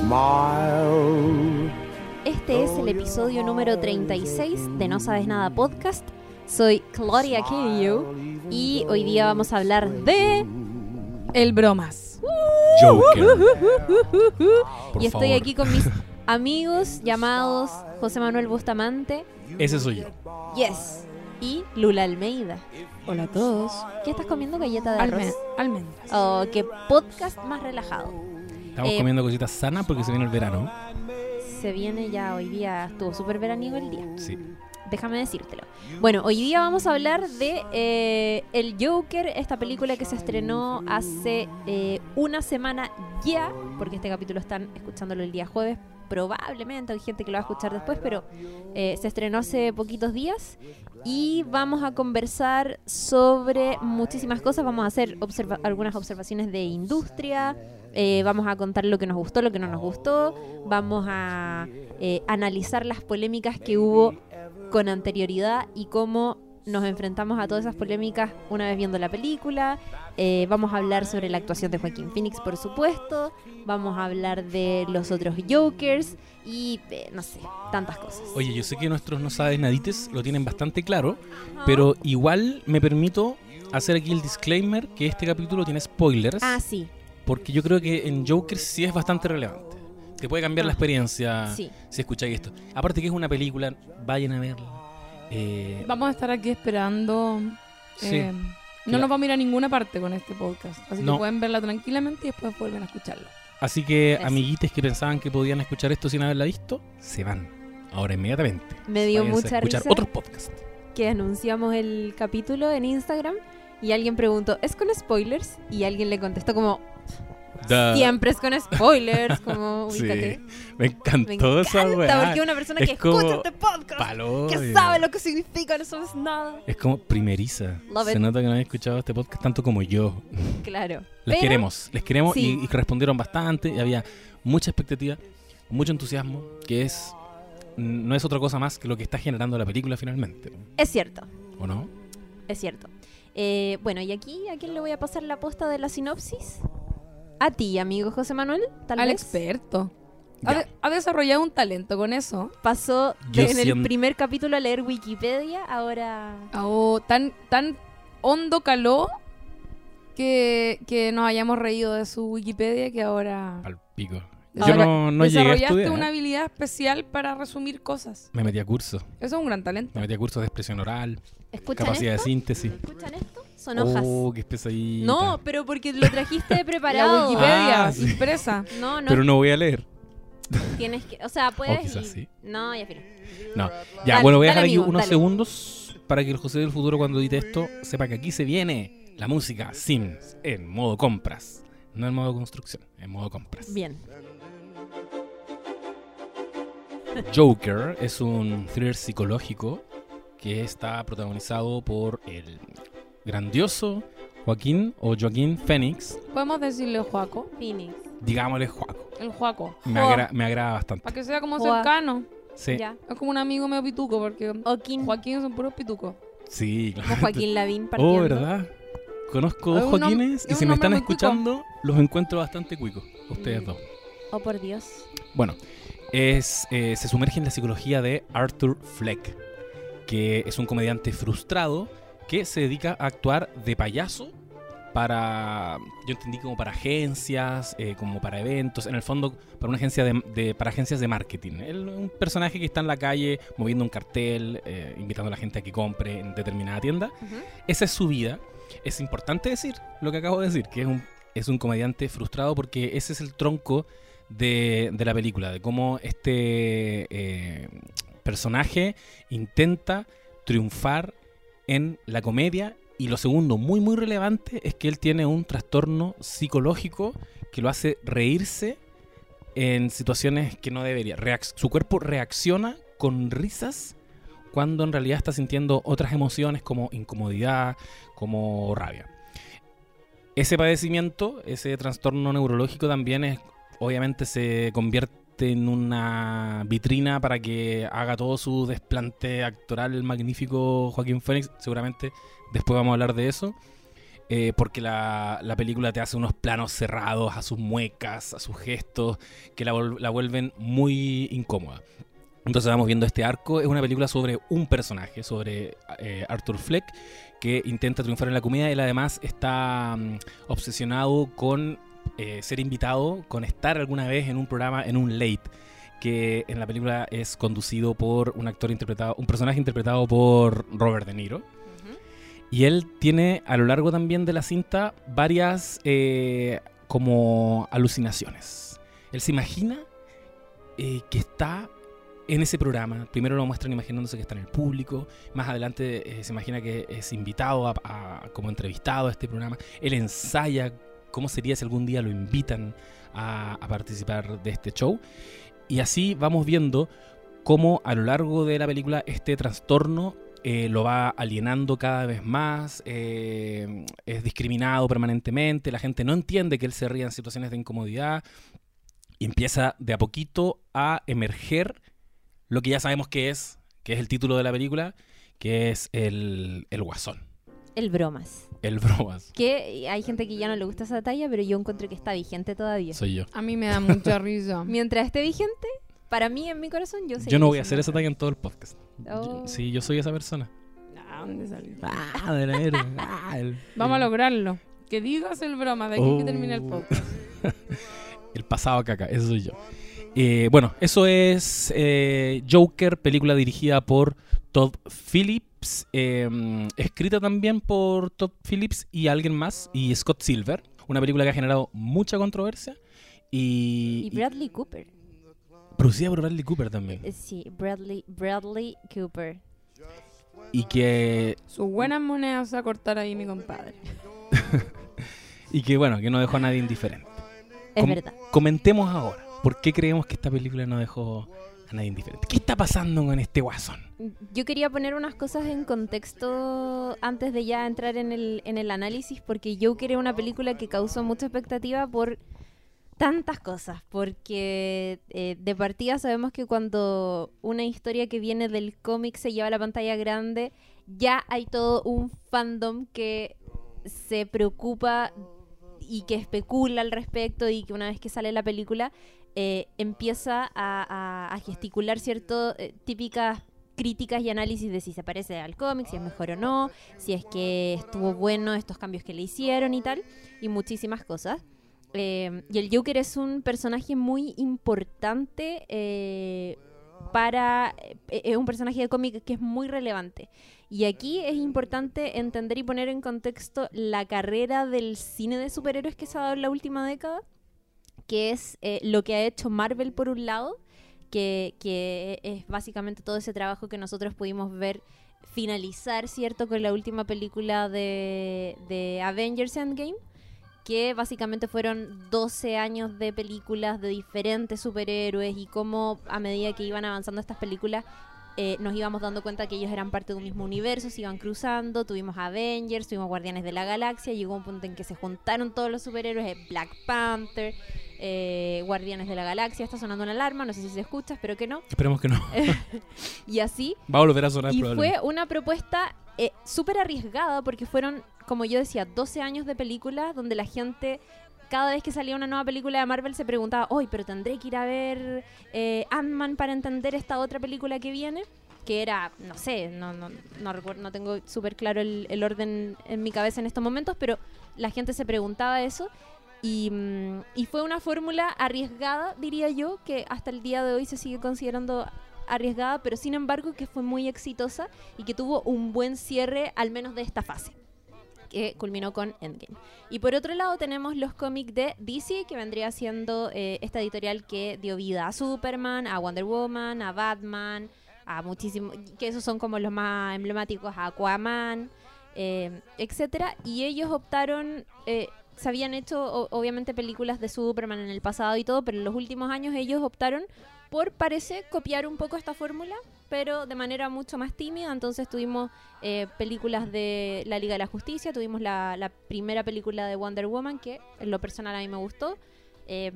smile. Este es el episodio número 36 de No Sabes Nada Podcast. Soy Claudia Keyo y hoy día vamos a hablar de... El bromas. Joker. Por y estoy favor. aquí con mis amigos llamados José Manuel Bustamante, Ese soy yo. Yes, y Lula Almeida. Hola a todos. ¿Qué estás comiendo? Galleta de arroz. Almen- almendras. Oh, qué podcast más relajado. Estamos Eh, comiendo cositas sanas porque se viene el verano. Se viene ya hoy día, estuvo súper veraniego el día. Sí. Déjame decírtelo. Bueno, hoy día vamos a hablar de eh, El Joker, esta película que se estrenó hace eh, una semana ya, porque este capítulo están escuchándolo el día jueves, probablemente hay gente que lo va a escuchar después, pero eh, se estrenó hace poquitos días y vamos a conversar sobre muchísimas cosas, vamos a hacer observa- algunas observaciones de industria, eh, vamos a contar lo que nos gustó, lo que no nos gustó, vamos a eh, analizar las polémicas que hubo con anterioridad y cómo nos enfrentamos a todas esas polémicas una vez viendo la película. Eh, vamos a hablar sobre la actuación de Joaquín Phoenix, por supuesto. Vamos a hablar de los otros Jokers y eh, no sé, tantas cosas. Oye, yo sé que nuestros no sabes nadites lo tienen bastante claro, pero igual me permito hacer aquí el disclaimer que este capítulo tiene spoilers, Ah, sí, porque yo creo que en Joker sí es bastante relevante. Te puede cambiar la Ah, experiencia sí. si escucháis esto. Aparte que es una película, vayan a verla. Eh, Vamos a estar aquí esperando. Sí. eh, no nos vamos a ir a ninguna parte con este podcast. Así No. que pueden verla tranquilamente y después vuelven a escucharlo. Así que Eso. amiguites que pensaban que podían escuchar esto sin haberla visto, se van. Ahora inmediatamente. Me dio Váyanse a mucha escuchar risa otros podcasts. que anunciamos el capítulo en Instagram y alguien preguntó, ¿es con spoilers? Y alguien le contestó como, Siempre es con spoilers, como Sí, ubícate. me encantó Me encanta esa weá. porque una persona Es que como escucha este podcast, que sabe lo que significa, no sabes nada. Es como primeriza. Love Se it. nota que no han escuchado este podcast tanto como yo. Claro. Les Pero- queremos, les queremos Sí. y, y respondieron bastante. Y había mucha expectativa, mucho entusiasmo, que es no es otra cosa más que lo que está generando la película finalmente. Es cierto, ¿O no? es cierto. Eh, bueno, y aquí, ¿a quién le voy a pasar la posta de la sinopsis? A ti, amigo José Manuel, tal Al vez. experto. Ha, desarrollado un talento con eso. Pasó de- en el primer capítulo a leer Wikipedia, ahora... Oh, tan, tan hondo caló que, que nos hayamos reído de su Wikipedia que ahora Al pico. Yo no, no llegué a estudiar. una habilidad especial para resumir cosas. Me metí a cursos. Eso es un gran talento. Me metí a cursos de expresión oral, ¿Escuchan capacidad esto? de síntesis. ¿Escuchan esto? Son hojas. Oh, qué pesadita. No, pero porque lo trajiste La preparado. Wikipedia Ah, sí. impresa. No, no, Pero no voy a leer. tienes que... O sea, puedes quizás y- sí. No, ya filo. No. Ya, Dale, bueno, voy a dejar aquí amigo, unos dale. segundos para que el José del futuro cuando edite esto sepa que aquí se viene la música Sims en modo compras. No en modo construcción, en modo compras. Bien. Joker es un thriller psicológico que está protagonizado por el grandioso Joaquín o Joaquín Phoenix, Podemos decirle Juaco. Phoenix. digámosle Joaco. El Juaco. Me, Joa. agra- me agrada bastante. Para que sea como Joa. cercano. Sí, Ya. Es como un amigo medio pituco, porque Joaquín. Joaquín son puros pitucos. sí, claro. Como Joaquín Lavín partiendo. Oh, ¿verdad? Conozco dos Es un nom- Joaquines y es si un me nombre están muy cuico. escuchando, los encuentro bastante cuicos. Ustedes Mm. dos. Oh, por Dios. Bueno, es, eh, se sumerge en la psicología de Arthur Fleck, que es un comediante frustrado que se dedica a actuar de payaso para, yo entendí como para agencias, eh, como para eventos, en el fondo para una agencia de, de- para agencias de marketing. Él es un personaje que está en la calle moviendo un cartel, eh, invitando a la gente a que compre en determinada tienda. Esa es su vida. Es importante decir lo que acabo de decir, que es un, es un comediante frustrado porque ese es el tronco de, de la película, de cómo este eh, personaje intenta triunfar en la comedia. Y lo segundo, muy muy relevante, es que él tiene un trastorno psicológico que lo hace reírse en situaciones que no debería. Su cuerpo reacciona con risas cuando en realidad está sintiendo otras emociones como incomodidad, como rabia. Ese padecimiento, ese trastorno neurológico también es, obviamente se convierte en una vitrina para que haga todo su desplante actoral magnífico Joaquín Phoenix. Seguramente después vamos a hablar de eso. eh, porque la, la película te hace unos planos cerrados a sus muecas, a sus gestos, que la, la vuelven muy incómoda. Entonces vamos viendo este arco. Es una película sobre un personaje, sobre eh, Arthur Fleck, que intenta triunfar en la comedia. Él además está mm, obsesionado con eh, ser invitado, con estar alguna vez en un programa, en un late, que en la película es conducido por un actor interpretado, un personaje interpretado por Robert De Niro. Y él tiene a lo largo también de la cinta varias eh, como alucinaciones. Él se imagina eh, que está en ese programa. Primero lo muestran imaginándose que está en el público. Más adelante eh, se imagina que es invitado a, a- como entrevistado a este programa. Él ensaya cómo sería si algún día lo invitan a, participar de este show. Y así vamos viendo cómo a lo largo de la película este trastorno eh, lo va alienando cada vez más, eh, es discriminado permanentemente, la gente no entiende que él se ría en situaciones de incomodidad y empieza de a poquito a emerger lo que ya sabemos que es, que es el título de la película, que es el, el guasón, El bromas. el bromas, Que hay gente que ya no le gusta esa talla, pero yo encuentro que está vigente todavía. soy yo. A mí me da mucha risa. Mientras esté vigente, para mí, en mi corazón, yo Yo no voy a hacer esa talla en todo el podcast. Oh. Yo- sí, yo soy esa persona. Ah, ¿dónde salió? Ah, de la ah, el- Vamos a el- lograrlo. Que digas el broma de aquí que termine el Oh. podcast. El pasado caca, eso soy yo. Eh, bueno, eso es eh, Joker, película dirigida por Todd Phillips, eh, escrita también por Todd Phillips y alguien más, y Scott Silver. Una película que ha generado mucha controversia y, Y Bradley Cooper. producida por Bradley Cooper también. Eh, Sí, Bradley, Bradley Cooper. Y que, Sus buenas monedas a cortar ahí mi compadre. y que, bueno, que no dejó a nadie indiferente. Es Com- verdad. Comentemos ahora, ¿por qué creemos que esta película no dejó a nadie indiferente? ¿Qué está pasando con este guasón? Yo quería poner unas cosas en contexto antes de ya entrar en el, en el análisis, porque Joker es una película que causó mucha expectativa por tantas cosas, porque eh, de partida sabemos que cuando una historia que viene del cómic se lleva a la pantalla grande, ya hay todo un fandom que se preocupa y que especula al respecto y que una vez que sale la película eh, empieza a, gesticular cierto eh, típicas críticas y análisis de si se parece al cómic, si es mejor o no, si es que estuvo bueno estos cambios que le hicieron y tal, y muchísimas cosas. Eh, y el Joker es un personaje muy importante eh, para... eh, es un personaje de cómic que es muy relevante. Y aquí es importante entender y poner en contexto la carrera del cine de superhéroes que se ha dado en la última década, que es eh, lo que ha hecho Marvel por un lado, que, que es básicamente todo ese trabajo que nosotros pudimos ver finalizar, ¿cierto?, con la última película de, de Avengers Endgame, que básicamente fueron 12 años de películas de diferentes superhéroes y cómo a medida que iban avanzando estas películas eh, nos íbamos dando cuenta que ellos eran parte de un mismo universo, se iban cruzando, tuvimos Avengers, tuvimos Guardianes de la Galaxia, llegó un punto en que se juntaron todos los superhéroes, eh, Black Panther, eh, Guardianes de la Galaxia, está sonando una alarma, no sé si se escucha, espero que no, Esperemos que no. y así, Va a volver a sonar y fue una propuesta eh, súper arriesgada porque fueron, como yo decía, 12 años de películas donde la gente, cada vez que salía una nueva película de Marvel, se preguntaba, hoy, pero tendré que ir a ver eh, Ant-Man para entender esta otra película que viene. Que era, no sé, no, no, no, no tengo súper claro el, el orden en mi cabeza en estos momentos, pero la gente se preguntaba eso. Y, mm, y fue una fórmula arriesgada, diría yo, que hasta el día de hoy se sigue considerando arriesgada, pero sin embargo que fue muy exitosa y que tuvo un buen cierre, al menos de esta fase, que culminó con Endgame. Y por otro lado tenemos los cómics de DC, que vendría siendo eh, esta editorial que dio vida a Superman, a Wonder Woman, a Batman, a muchísimos, que esos son como los más emblemáticos, a Aquaman, eh, etcétera. Y ellos optaron... eh, se habían hecho obviamente películas de Superman en el pasado y todo, pero en los últimos años ellos optaron por parece copiar un poco esta fórmula, pero de manera mucho más tímida. Entonces tuvimos eh, películas de la Liga de la Justicia, tuvimos la, primera película de Wonder Woman, que en lo personal a mí me gustó. Eh,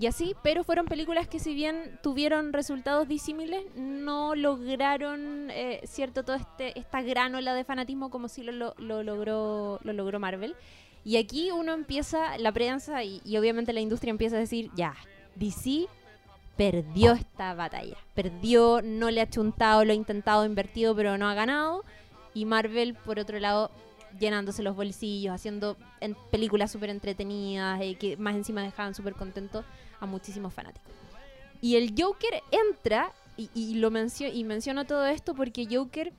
y así, pero fueron películas que si bien tuvieron resultados disímiles, no lograron, eh, cierto, todo este esta gran ola de fanatismo como si lo, lo- lo logró lo logró Marvel. Y aquí uno empieza, la prensa y, y obviamente la industria empieza a decir, ya, DC perdió esta batalla. Perdió, no le ha chuntado, lo ha intentado, invertido, pero no ha ganado. Y Marvel, por otro lado, llenándose los bolsillos, haciendo en- películas súper entretenidas, eh, que más encima dejaban súper contentos a muchísimos fanáticos. Y el Joker entra, y, y lo mencio y menciono todo esto porque Joker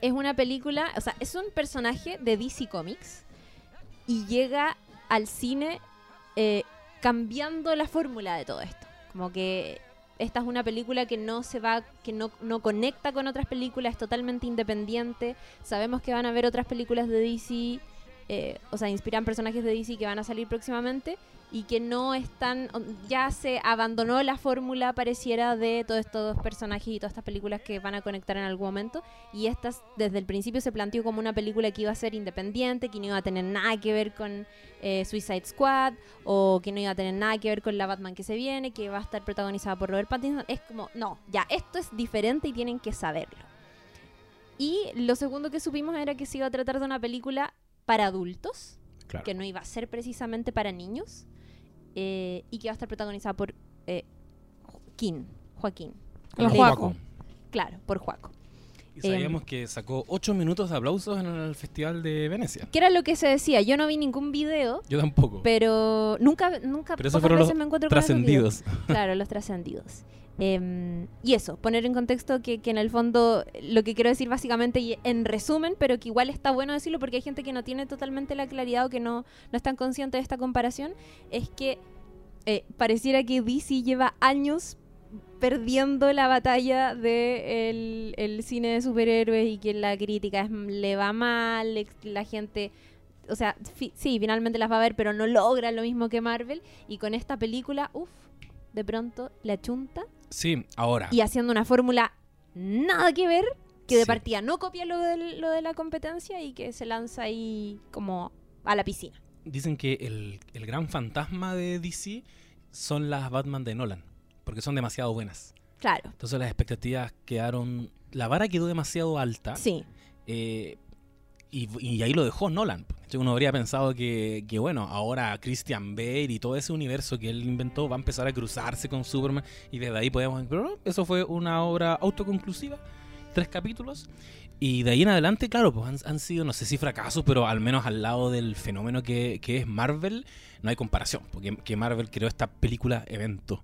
es una película, o sea, es un personaje de DC Comics y llega al cine eh, cambiando la fórmula de todo esto. Como que esta es una película que no se va, que no, no conecta con otras películas, es totalmente independiente. Sabemos que van a haber otras películas de DC, eh, o sea, inspiran personajes de DC que van a salir próximamente y que no están, ya se abandonó la fórmula pareciera de todos estos personajes y todas estas películas que van a conectar en algún momento y estas desde el principio se planteó como una película que iba a ser independiente, que no iba a tener nada que ver con eh, Suicide Squad o que no iba a tener nada que ver con la Batman que se viene, que va a estar protagonizada por Robert Pattinson. Es como, no, ya, esto es diferente y tienen que saberlo. Y lo segundo que supimos era que se iba a tratar de una película para adultos, Claro. que no iba a ser precisamente para niños, eh, y que va a estar protagonizada por eh, Joaquín. Joaquín. El de- Juaco. Claro, por Juaco. Y sabíamos que sacó 8 minutos de aplausos en el Festival de Venecia. Que era lo que se decía. Yo no vi ningún video, Yo tampoco. pero nunca, nunca Pero esos fueron veces los me encuentro con. Trascendidos. Claro, los trascendidos. Em, y eso, poner en contexto que, que en el fondo lo que quiero decir básicamente y en resumen, pero que igual está bueno decirlo porque hay gente que no tiene totalmente la claridad o que no, no están conscientes de esta comparación, es que eh, pareciera que DC lleva años perdiendo la batalla de el, el cine de superhéroes y que la crítica es- le va mal, la gente o sea, fi- sí, finalmente las va a ver, pero no logra lo mismo que Marvel. Y con esta película, uff, de pronto la chunta Sí, ahora. y haciendo una fórmula nada que ver, que de Sí. partida no copia lo, del- lo de la competencia y que se lanza ahí como a la piscina. Dicen que el, el gran fantasma de DC son las Batman de Nolan. Porque son demasiado buenas. Claro, Entonces las expectativas quedaron. La vara quedó demasiado alta. sí, eh, y, y ahí lo dejó Nolan. Uno habría pensado que, que, bueno, ahora Christian Bale y todo ese universo que él inventó va a empezar a cruzarse con Superman y desde ahí podemos... Pero no, eso fue una obra autoconclusiva, tres capítulos. Y de ahí en adelante, claro, pues han, han sido, no sé si fracasos, pero al menos al lado del fenómeno que, que es Marvel, no hay comparación. Porque que Marvel creó esta película evento.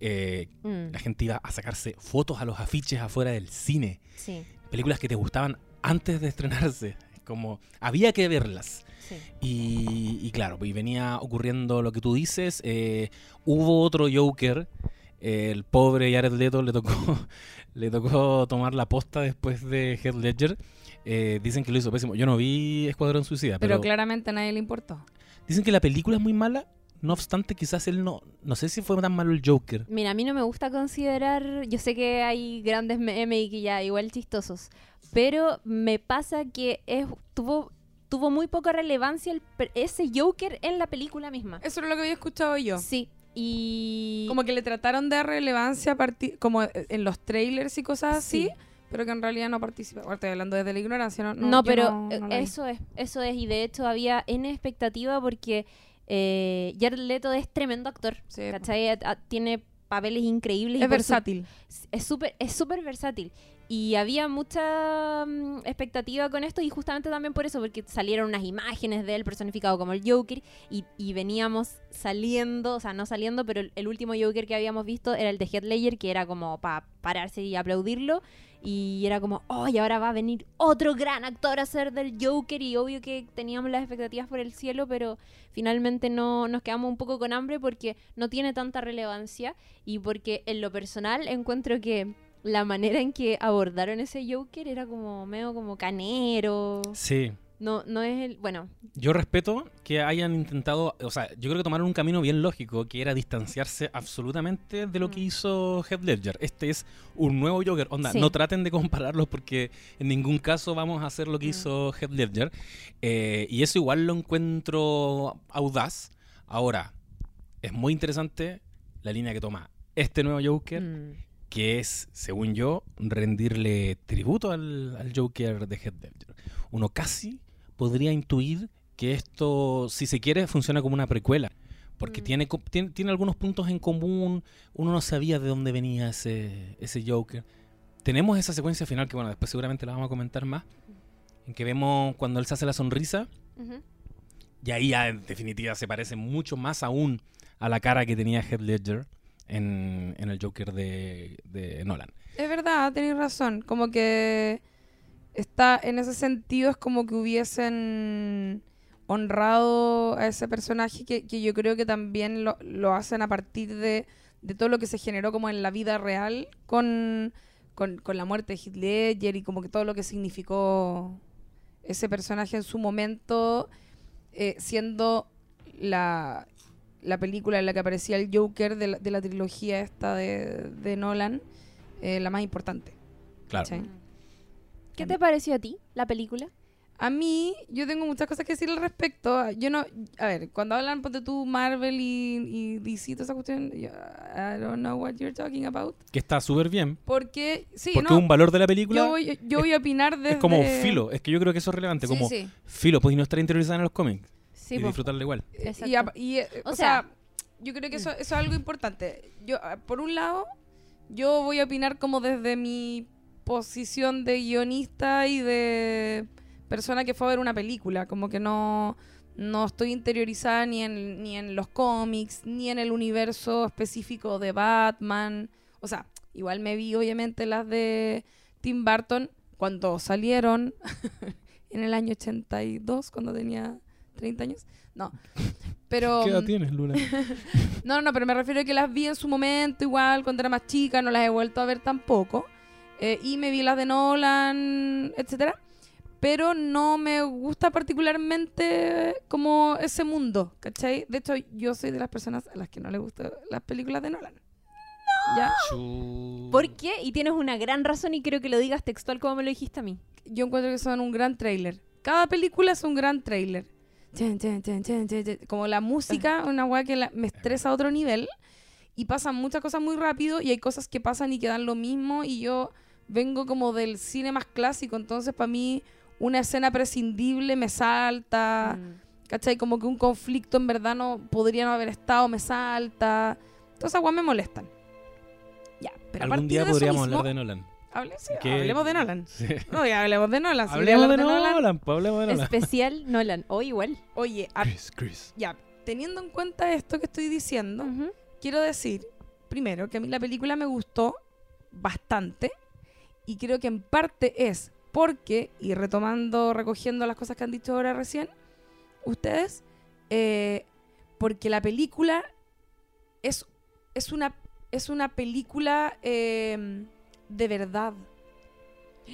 Eh, mm, la gente iba a sacarse fotos a los afiches afuera del cine sí, películas que te gustaban antes de estrenarse. Como había que verlas. sí. Y, y claro, y venía ocurriendo lo que tú dices. eh, hubo otro Joker. eh, el pobre Jared Leto le tocó, le tocó tomar la posta después de Heath Ledger. Eh, dicen que lo hizo pésimo. Yo no vi Escuadrón Suicida, Pero pero, claramente a nadie le importó. dicen que la película es muy mala. No obstante, quizás él no. No sé si fue tan malo el Joker. Mira, a mí no me gusta considerar, yo sé que hay grandes memes y que ya igual chistosos, pero me pasa que es, tuvo, tuvo muy poca relevancia el ese Joker en la película misma. Eso es lo que había escuchado yo. Sí, y... Como que le trataron de dar relevancia a partir, como en los trailers y cosas así, Sí. pero que en realidad no participa. Ahora estoy hablando desde la ignorancia, ¿no? No, yo pero no- eh, no eso es, eso es, y de hecho había N expectativa porque eh, Jared Leto es tremendo actor, Sí, ¿cachai? A- a- Tiene papeles increíbles. y Es su- versátil. es súper es súper versátil y había mucha mm, expectativa con esto y justamente también por eso porque salieron unas imágenes de él personificado como el Joker y, y veníamos saliendo o sea no saliendo pero el, el último Joker que habíamos visto era el de Heath Ledger que era como para pararse y aplaudirlo y era como oh y ahora va a venir otro gran actor a ser del Joker y obvio que teníamos las expectativas por el cielo pero finalmente no nos quedamos un poco con hambre porque no tiene tanta relevancia y porque en lo personal encuentro que la manera en que abordaron ese Joker era como medio como canero. Sí. No, no es el. Bueno, Yo respeto que hayan intentado, o sea, yo creo que tomaron un camino bien lógico, que era distanciarse absolutamente de lo que Mm. hizo Heath Ledger. Este es un nuevo Joker. Onda, Sí. no traten de compararlos porque en ningún caso vamos a hacer lo que Mm. hizo Heath Ledger. Eh, y eso igual lo encuentro audaz. Ahora, es muy interesante la línea que toma este nuevo Joker, Mm. que es, según yo, rendirle tributo al, al Joker de Heath Ledger. Uno casi podría intuir que esto, si se quiere, funciona como una precuela. Porque Mm. tiene, tiene, tiene algunos puntos en común. Uno no sabía de dónde venía ese, ese Joker. Tenemos esa secuencia final que, bueno, después seguramente la vamos a comentar más. En que vemos cuando él se hace la sonrisa. Y ahí ya en definitiva se parece mucho más aún a la cara que tenía Heath Ledger en, en el Joker de, de Nolan. Es verdad, tenéis razón. Como que está en ese sentido es como que hubiesen honrado a ese personaje que, que yo creo que también lo, lo hacen a partir de, de todo lo que se generó como en la vida real con, con, con la muerte de Ledger y como que todo lo que significó ese personaje en su momento eh, siendo la, la película en la que aparecía el Joker de la, de la trilogía esta de, de Nolan eh, la más importante. Claro. ¿Qué te pareció a ti la película? A mí, yo tengo muchas cosas que decir al respecto. Yo no, a ver, cuando hablan, ponte tú, Marvel y, y DC, toda esa cuestión, yo, I don't know what you're talking about. Que está súper bien. Porque, sí, Porque no, un valor de la película yo voy, yo voy a opinar desde... es como filo. Es que yo creo que eso es relevante. Sí, como sí. filo, podéis no estar interiorizada en los cómics Sí, y po. disfrutarla igual. Exacto. Y, y, eh, O o, sea- sea, yo creo que eso, eso es algo importante. Yo, ah, por un lado, yo voy a opinar como desde mi posición de guionista y de persona que fue a ver una película. Como que no, no estoy interiorizada ni en, ni en los cómics, ni en el universo específico de Batman. O sea, igual me vi obviamente las de Tim Burton cuando salieron en el año 82, cuando tenía 30 años. No. Pero, ¿Qué edad mm, tienes, Luna? no, no, pero me refiero a que las vi en su momento, igual, cuando era más chica, no las he vuelto a ver tampoco. Eh, y me vi las de Nolan, etcétera. Pero no me gusta particularmente como ese mundo, ¿cachai? De hecho, yo soy de las personas a las que no le gustan las películas de Nolan. ¿Ya? Chu- ¿Por qué? Y tienes una gran razón y creo que lo digas textual como me lo dijiste a mí. Yo encuentro que son un gran trailer. Cada película es un gran trailer. Como la música, una weá que la- me estresa a otro nivel. Y pasan muchas cosas muy rápido y hay cosas que pasan y quedan lo mismo. Y yo vengo como del cine más clásico. Entonces, para mí, una escena prescindible me salta. Mm. ¿Cachai? Como que un conflicto en verdad no podría no haber estado, me salta. Esas weas me molestan. Ya, pero Algún día de podríamos mismo- hablar de Nolan. Hable- sí, hablemos de Nolan. Sí. No, ya hablemos de Nolan. Si Hablemos de quería hablar Nolan, pues, hablemos de Nolan. Especial Nolan. O igual. Oye, a- Chris, Chris. ya, teniendo en cuenta esto que estoy diciendo, Ujú. quiero decir, primero, que a mí la película me gustó bastante y creo que en parte es porque, y retomando, recogiendo las cosas que han dicho ahora recién, ustedes, eh, porque la película es, es, una, es una película eh, de verdad.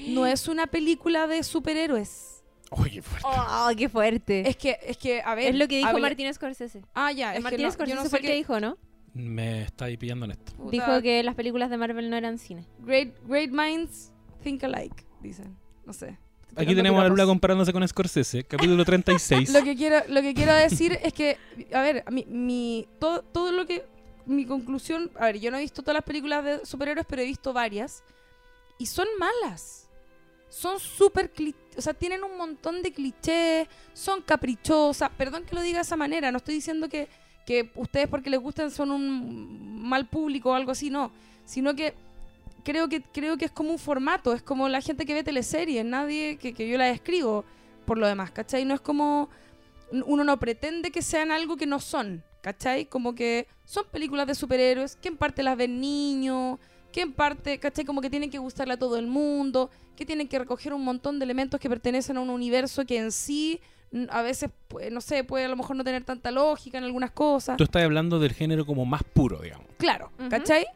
No es una película de superhéroes. Oye, fuerte. Oh, qué fuerte. Es que, es que, a ver. Es lo que dijo hable- Martín Scorsese. Ah, ya, es que Martín no- yo Scorsese no sé fue el qué- que dijo, ¿no? Me está ahí pillando en esto. Puta, Dijo que las películas de Marvel no eran cine. Great, great minds think alike, dicen. No sé. Aquí tenemos a Lula comparándose con Scorsese, capítulo 36. Lo que quiero, lo que quiero decir es que, a ver, mi, mi- todo, todo lo que. Mi conclusión. A ver, yo no he visto todas las películas de superhéroes, pero he visto varias. Y son malas. Son súper. O sea, tienen un montón de clichés. Son caprichosas. Perdón que lo diga de esa manera. No estoy diciendo que, que ustedes, porque les gustan, son un mal público o algo así. No. Sino que. Creo que, creo que es como un formato, es como la gente que ve teleseries, nadie que, que yo la escribo por lo demás, ¿cachai? No es como, uno no pretende que sean algo que no son, ¿cachai? Como que son películas de superhéroes, que en parte las ven niños, que en parte, ¿cachai? Como que tienen que gustarle a todo el mundo, que tienen que recoger un montón de elementos que pertenecen a un universo que en sí a veces, pues, no sé, puede a lo mejor no tener tanta lógica en algunas cosas. Tú estás hablando del género como más puro, digamos. Claro, Ujú. ¿cachai?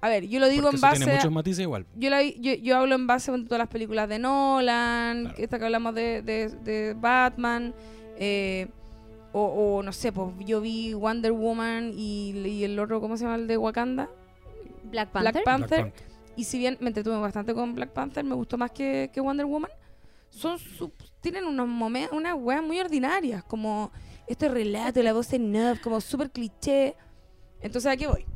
A ver, yo lo digo Porque en eso base tiene a- muchos matices igual. yo, la vi- yo, yo hablo en base a todas las películas de Nolan, Claro. esta que hablamos de, de- de Batman, eh, o, o no sé, pues yo vi Wonder Woman y, y el otro, ¿cómo se llama? El de Wakanda, Black Panther. Black Panther. Black Panther. Y si bien me entretuve bastante con Black Panther, me gustó más que, que Wonder Woman, son su- tienen unos momentos, unas weas muy ordinarias, como este relato, la voz en off, como súper cliché. Entonces, ¿a qué voy?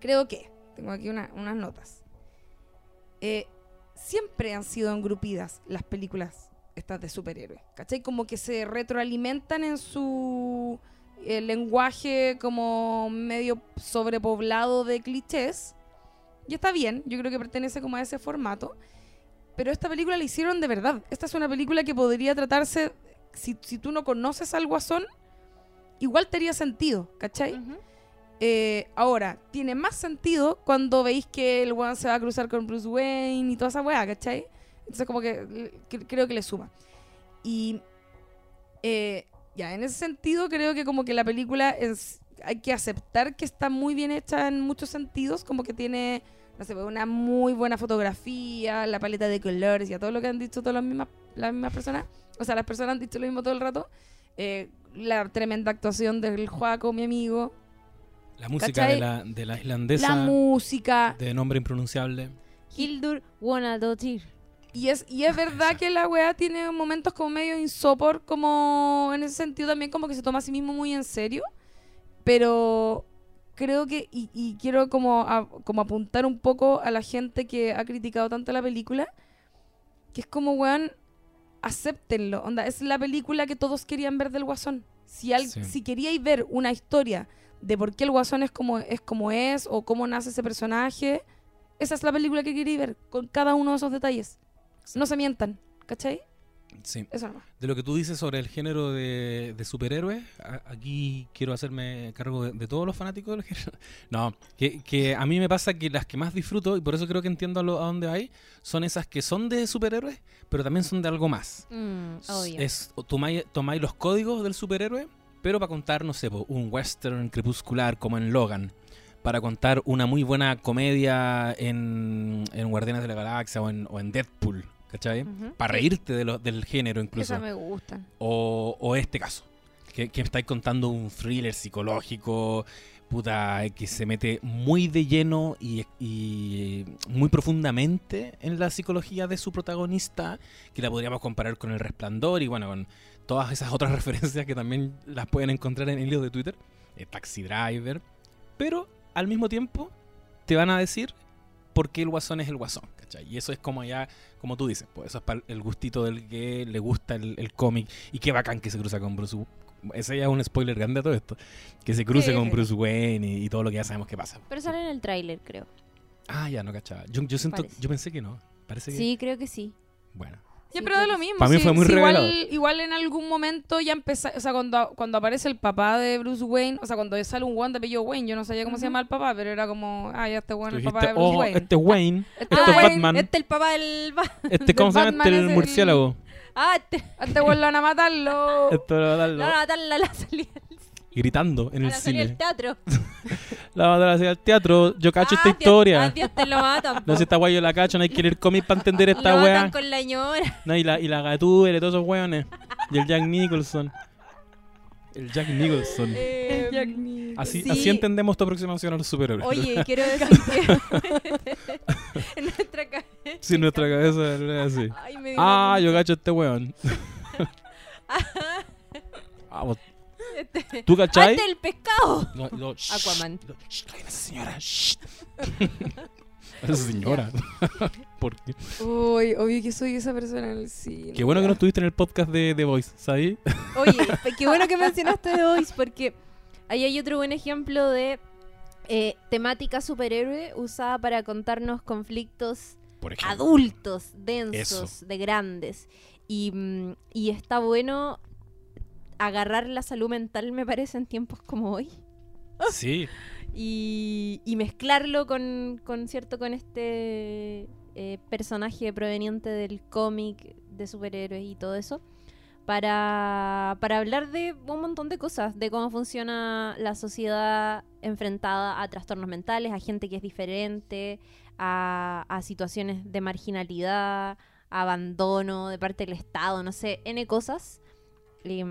Creo que, tengo aquí una- unas notas. Eh, siempre han sido engrupidas las películas estas de superhéroes. ¿Cachai? Como que se retroalimentan en su eh, lenguaje como medio sobrepoblado de clichés. Y está bien, yo creo que pertenece como a ese formato. Pero esta película la hicieron de verdad. Esta es una película que podría tratarse, si, si tú no conoces al guasón, igual te haría sentido, ¿cachai? Eh, ahora, tiene más sentido cuando veis que el weón se va a cruzar con Bruce Wayne y toda esa weá, ¿cachai? Entonces como que, creo que le suma. Y eh, ya, en ese sentido creo que como que la película es, hay que aceptar que está muy bien hecha en muchos sentidos, como que tiene, no sé, una muy buena fotografía, la paleta de colores y a todo lo que han dicho todas las mismas, las mismas personas. O sea, las personas han dicho lo mismo todo el rato. Eh, la tremenda actuación del Juaco, mi amigo. La música de la, de la islandesa La música. de nombre impronunciable. Hildur Wanadotir. Y es, y es verdad que la weá tiene momentos como medio insopor, como en ese sentido también como que se toma a sí mismo muy en serio. Pero creo que, y, y quiero como, a- como apuntar un poco a la gente que ha criticado tanto la película, que es como, weón, acéptenlo. Onda, es la película que todos querían ver del Guasón. Si, al- Sí. si queríais ver una historia de por qué el Guasón es como es, como es o cómo nace ese personaje, esa es la película que queréis ver, con cada uno de esos detalles. No se mientan, ¿cachai? Sí. Eso nomás. De lo que tú dices sobre el género de, de superhéroes, a- aquí quiero hacerme cargo de, de todos los fanáticos del género. No, que, que a mí me pasa que las que más disfruto, y por eso creo que entiendo a, lo- a dónde hay, son esas que son de superhéroes, pero también son de algo más. Mm, obvio. Es, tomáis, tomáis los códigos del superhéroe, pero para contar, no sé, un western crepuscular como en Logan. Para contar una muy buena comedia en, en Guardianes de la Galaxia o en, o en Deadpool, ¿cachai? Para reírte de lo- del género incluso. Esa me gustan. O, o este caso, que, que estáis contando un thriller psicológico, puta, que se mete muy de lleno y, y muy profundamente en la psicología de su protagonista, que la podríamos comparar con El Resplandor y bueno, con todas esas otras referencias que también las pueden encontrar en hilos de Twitter, eh, Taxi Driver, pero al mismo tiempo te van a decir por qué el guasón es el guasón, ¿cachai? Y eso es como ya, como tú dices, pues eso es para el gustito del que le gusta el, el cómic y qué bacán que se cruza con Bruce Ese ya es un spoiler grande a todo esto. Que se cruce Sí. con Bruce Wayne y, y todo lo que ya sabemos que pasa. Pero sale en el tráiler, creo. Ah, ya, no cachaba. Yo, yo siento, yo pensé que no. Parece que. Sí, creo que sí. Bueno. Ya, Sí, pero da lo mismo. Pa' mí sí, fue muy sí, igual, en algún momento ya empezó, o sea, cuando, cuando aparece el papá de Bruce Wayne, o sea, cuando sale un Wanda de apellido Wayne, yo no sabía cómo se llama el papá, pero era como, ah, ya este bueno, el dijiste, papá de Bruce oh, Wayne. este es Wayne. Este este es Wayne, Batman. Este es el papá del... ba- Este, ¿cómo se llama? Este el es el- murciélago. Ah, este... Este weón lo van a matarlo. Esto lo va a No, no, tal la, la salida, Gritando en a el la salida del cine. teatro. La dar hacia el teatro. Yo cacho esta Ah, Dios- historia. ah, Dios te lo matan. No sé, esta guay yo la cacho. No hay que leer cómic para entender Lo esta matan wea. con la ñora. No, y la, y la Gatúbel y todos esos weones. Y el Jack Nicholson. El Jack Nicholson. Eh, Jack Nicholson. Así, sí. así entendemos tu aproximación a los superhéroes. Oye, quiero decir que en nuestra cabeza. Si nuestra cabeza es así. Ay, me dio Ah, yo cacho este weón. Ah, vos- Este- ¿Tú cachai? ¡Ante el pescado! Aquaman. cállate, señora. Esa señora. ¿Por qué? Uy, obvio que soy esa persona en el cine. Qué bueno que no estuviste en el podcast de The Voice, ¿sabes? Oye, qué bueno que mencionaste The Voice porque ahí hay otro buen ejemplo de eh, temática superhéroe usada para contarnos conflictos Por adultos, densos, de grandes. Y, mm, y está bueno agarrar la salud mental, me parece, en tiempos como hoy. Sí. Y, y mezclarlo con, con cierto con este eh, personaje proveniente del cómic de superhéroes y todo eso para, para hablar de un montón de cosas, de cómo funciona la sociedad enfrentada a trastornos mentales, a gente que es diferente, a, a situaciones de marginalidad, abandono de parte del Estado, no sé, N cosas. Y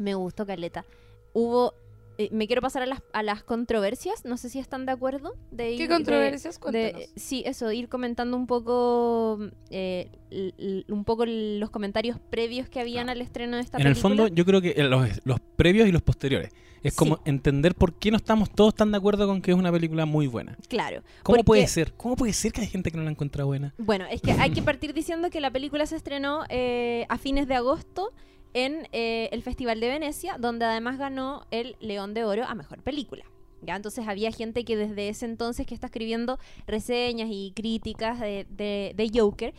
me gustó Caleta. Hubo eh, me quiero pasar a las, a las controversias. No sé si están de acuerdo. De ¿Qué ir- controversias? de- Cuéntanos. de- sí, eso, ir comentando un poco eh, l- l- un poco los comentarios previos que habían al estreno de esta En el película. fondo, yo creo que eh, los, los previos y los posteriores. Es como Sí. entender por qué no estamos todos tan de acuerdo con que es una película muy buena. Claro. ¿Cómo porque- puede ser? ¿Cómo puede ser que hay gente que no la encuentra buena? Bueno, es que hay que partir diciendo que la película se estrenó eh, a fines de agosto en eh, el Festival de Venecia, donde además ganó el León de Oro a Mejor Película. ¿ya? Entonces había gente que desde ese entonces que está escribiendo reseñas y críticas de, de- Joker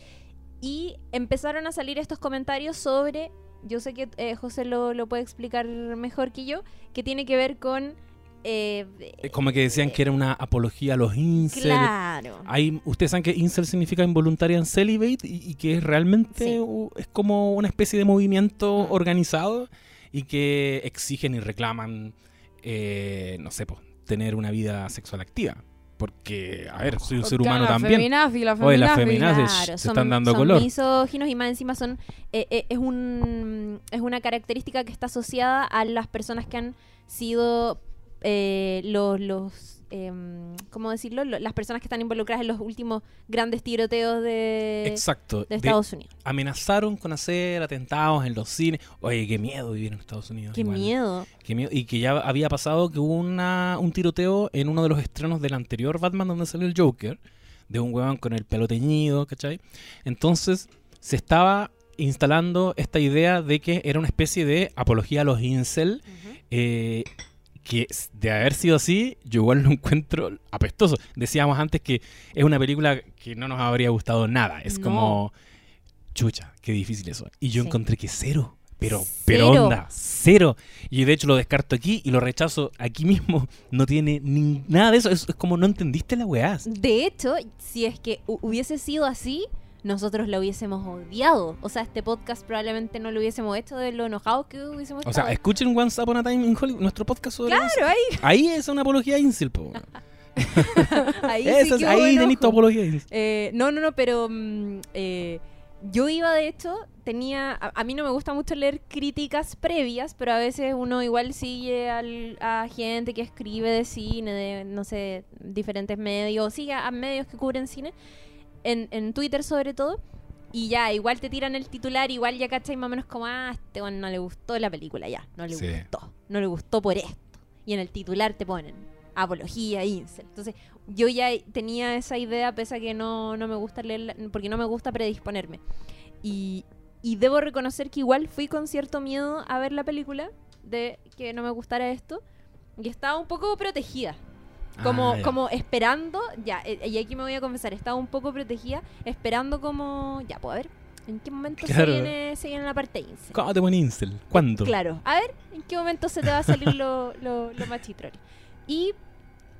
y empezaron a salir estos comentarios sobre, yo sé que eh, José lo, lo puede explicar mejor que yo, que tiene que ver con... eh, Eh, Como que decían que era una apología a los incel. claro. Hay, ustedes saben que incel significa involuntaria en celibate y, y que es realmente Sí. u- es como una especie de movimiento organizado y que exigen y reclaman, eh, no sé, pues, tener una vida sexual activa. Porque, a ver, soy un ser humano también. feminazi, la Oye, la feminazi. feminazi. se están dando color. misóginos y más encima son eh, eh, es un es una característica que está asociada a las personas que han sido eh, los los em, cómo decirlo Lo- las personas que están involucradas en los últimos grandes tiroteos de, Exacto. de de- Estados Unidos amenazaron con hacer atentados en los cines. Oye, qué miedo vivir en Estados Unidos. qué igual. miedo Qué miedo. Y que ya había pasado que hubo una, un tiroteo en uno de los estrenos del anterior Batman donde salió el Joker, de un huevón con el pelo teñido, ¿cachai? Entonces se estaba instalando esta idea de que era una especie de apología a los incel, eh, que de haber sido así, yo igual lo encuentro apestoso. Decíamos antes que es una película que no nos habría gustado nada. Es No. como, chucha, qué difícil eso. Y yo Sí. encontré que cero. Pero, Cero. pero onda, cero. Y de hecho lo descarto aquí y lo rechazo aquí mismo. No tiene ni nada de eso. Es, es como no entendiste la weá. de hecho si es que hu- hubiese sido así nosotros lo hubiésemos odiado. O sea, este podcast probablemente no lo hubiésemos hecho de lo enojados que hubiésemos O sea, estado. escuchen Once Upon a Time in Hollywood, nuestro podcast sobre Claro, eso. ahí, Ahí es una apología incel, po. ahí, sí es- ahí tenés tu apología incel. Eh, no, no, no, pero mm, eh, yo iba de hecho, tenía, a, a mí no me gusta mucho leer críticas previas, pero a veces uno igual sigue al- a gente que escribe de cine, de, no sé, diferentes medios, o sigue a medios que cubren cine, en, en Twitter sobre todo, y ya, igual te tiran el titular, igual ya cachai más o menos como, ah, este bueno, no le gustó la película, ya, no le Sí. gustó, no le gustó por esto. Y en el titular te ponen apología, incel. Entonces, yo ya tenía esa idea, pese a que no, no me gusta leerla, porque no me gusta predisponerme. Y, y debo reconocer que igual fui con cierto miedo a ver la película, de que no me gustara esto, y estaba un poco protegida. Como, Ah, como esperando, ya, eh, y aquí me voy a confesar, estaba un poco protegida, esperando como, ya, pues a ver, ¿en qué momento Claro. se, viene, se viene la parte incel? ¿Cómo te pones incel? ¿Cuándo? Claro, a ver en qué momento se te va a salir lo, lo, lo machitrol. Y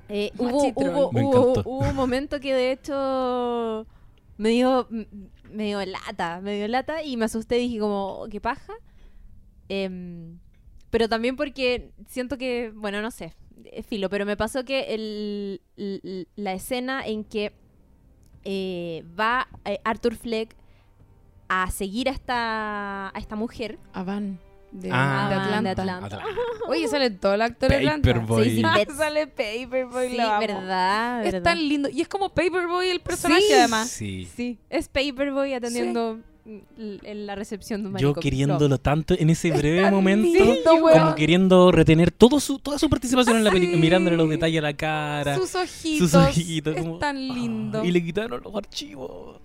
eh, hubo, hubo, hubo- un momento que de hecho me dio, me dio lata, me dio lata y me asusté y dije como, "Oh, qué paja. Em, pero también porque siento que, bueno, no sé, filo, pero me pasó que el, la escena en que eh, va eh, Arthur Fleck a seguir a esta, a esta mujer. A Van, de, Ah, de de Atlanta. Atlanta. Atrás. Oye, sale todo el actor de Atlanta. Paperboy. Sí, sí, Betts. sale Paperboy, Sí, verdad, Es verdad. tan lindo. Y es como Paperboy el personaje, Sí. además. Sí. Sí, es Paperboy atendiendo en la recepción de un Yo queriéndolo tanto en ese breve momento, lindo, como weón. queriendo retener todo su, toda su participación en la película, Sí. mirándole los detalles a la cara. Sus ojitos. sus ojitos, Es como- tan Ah, lindo. y le quitaron los archivos.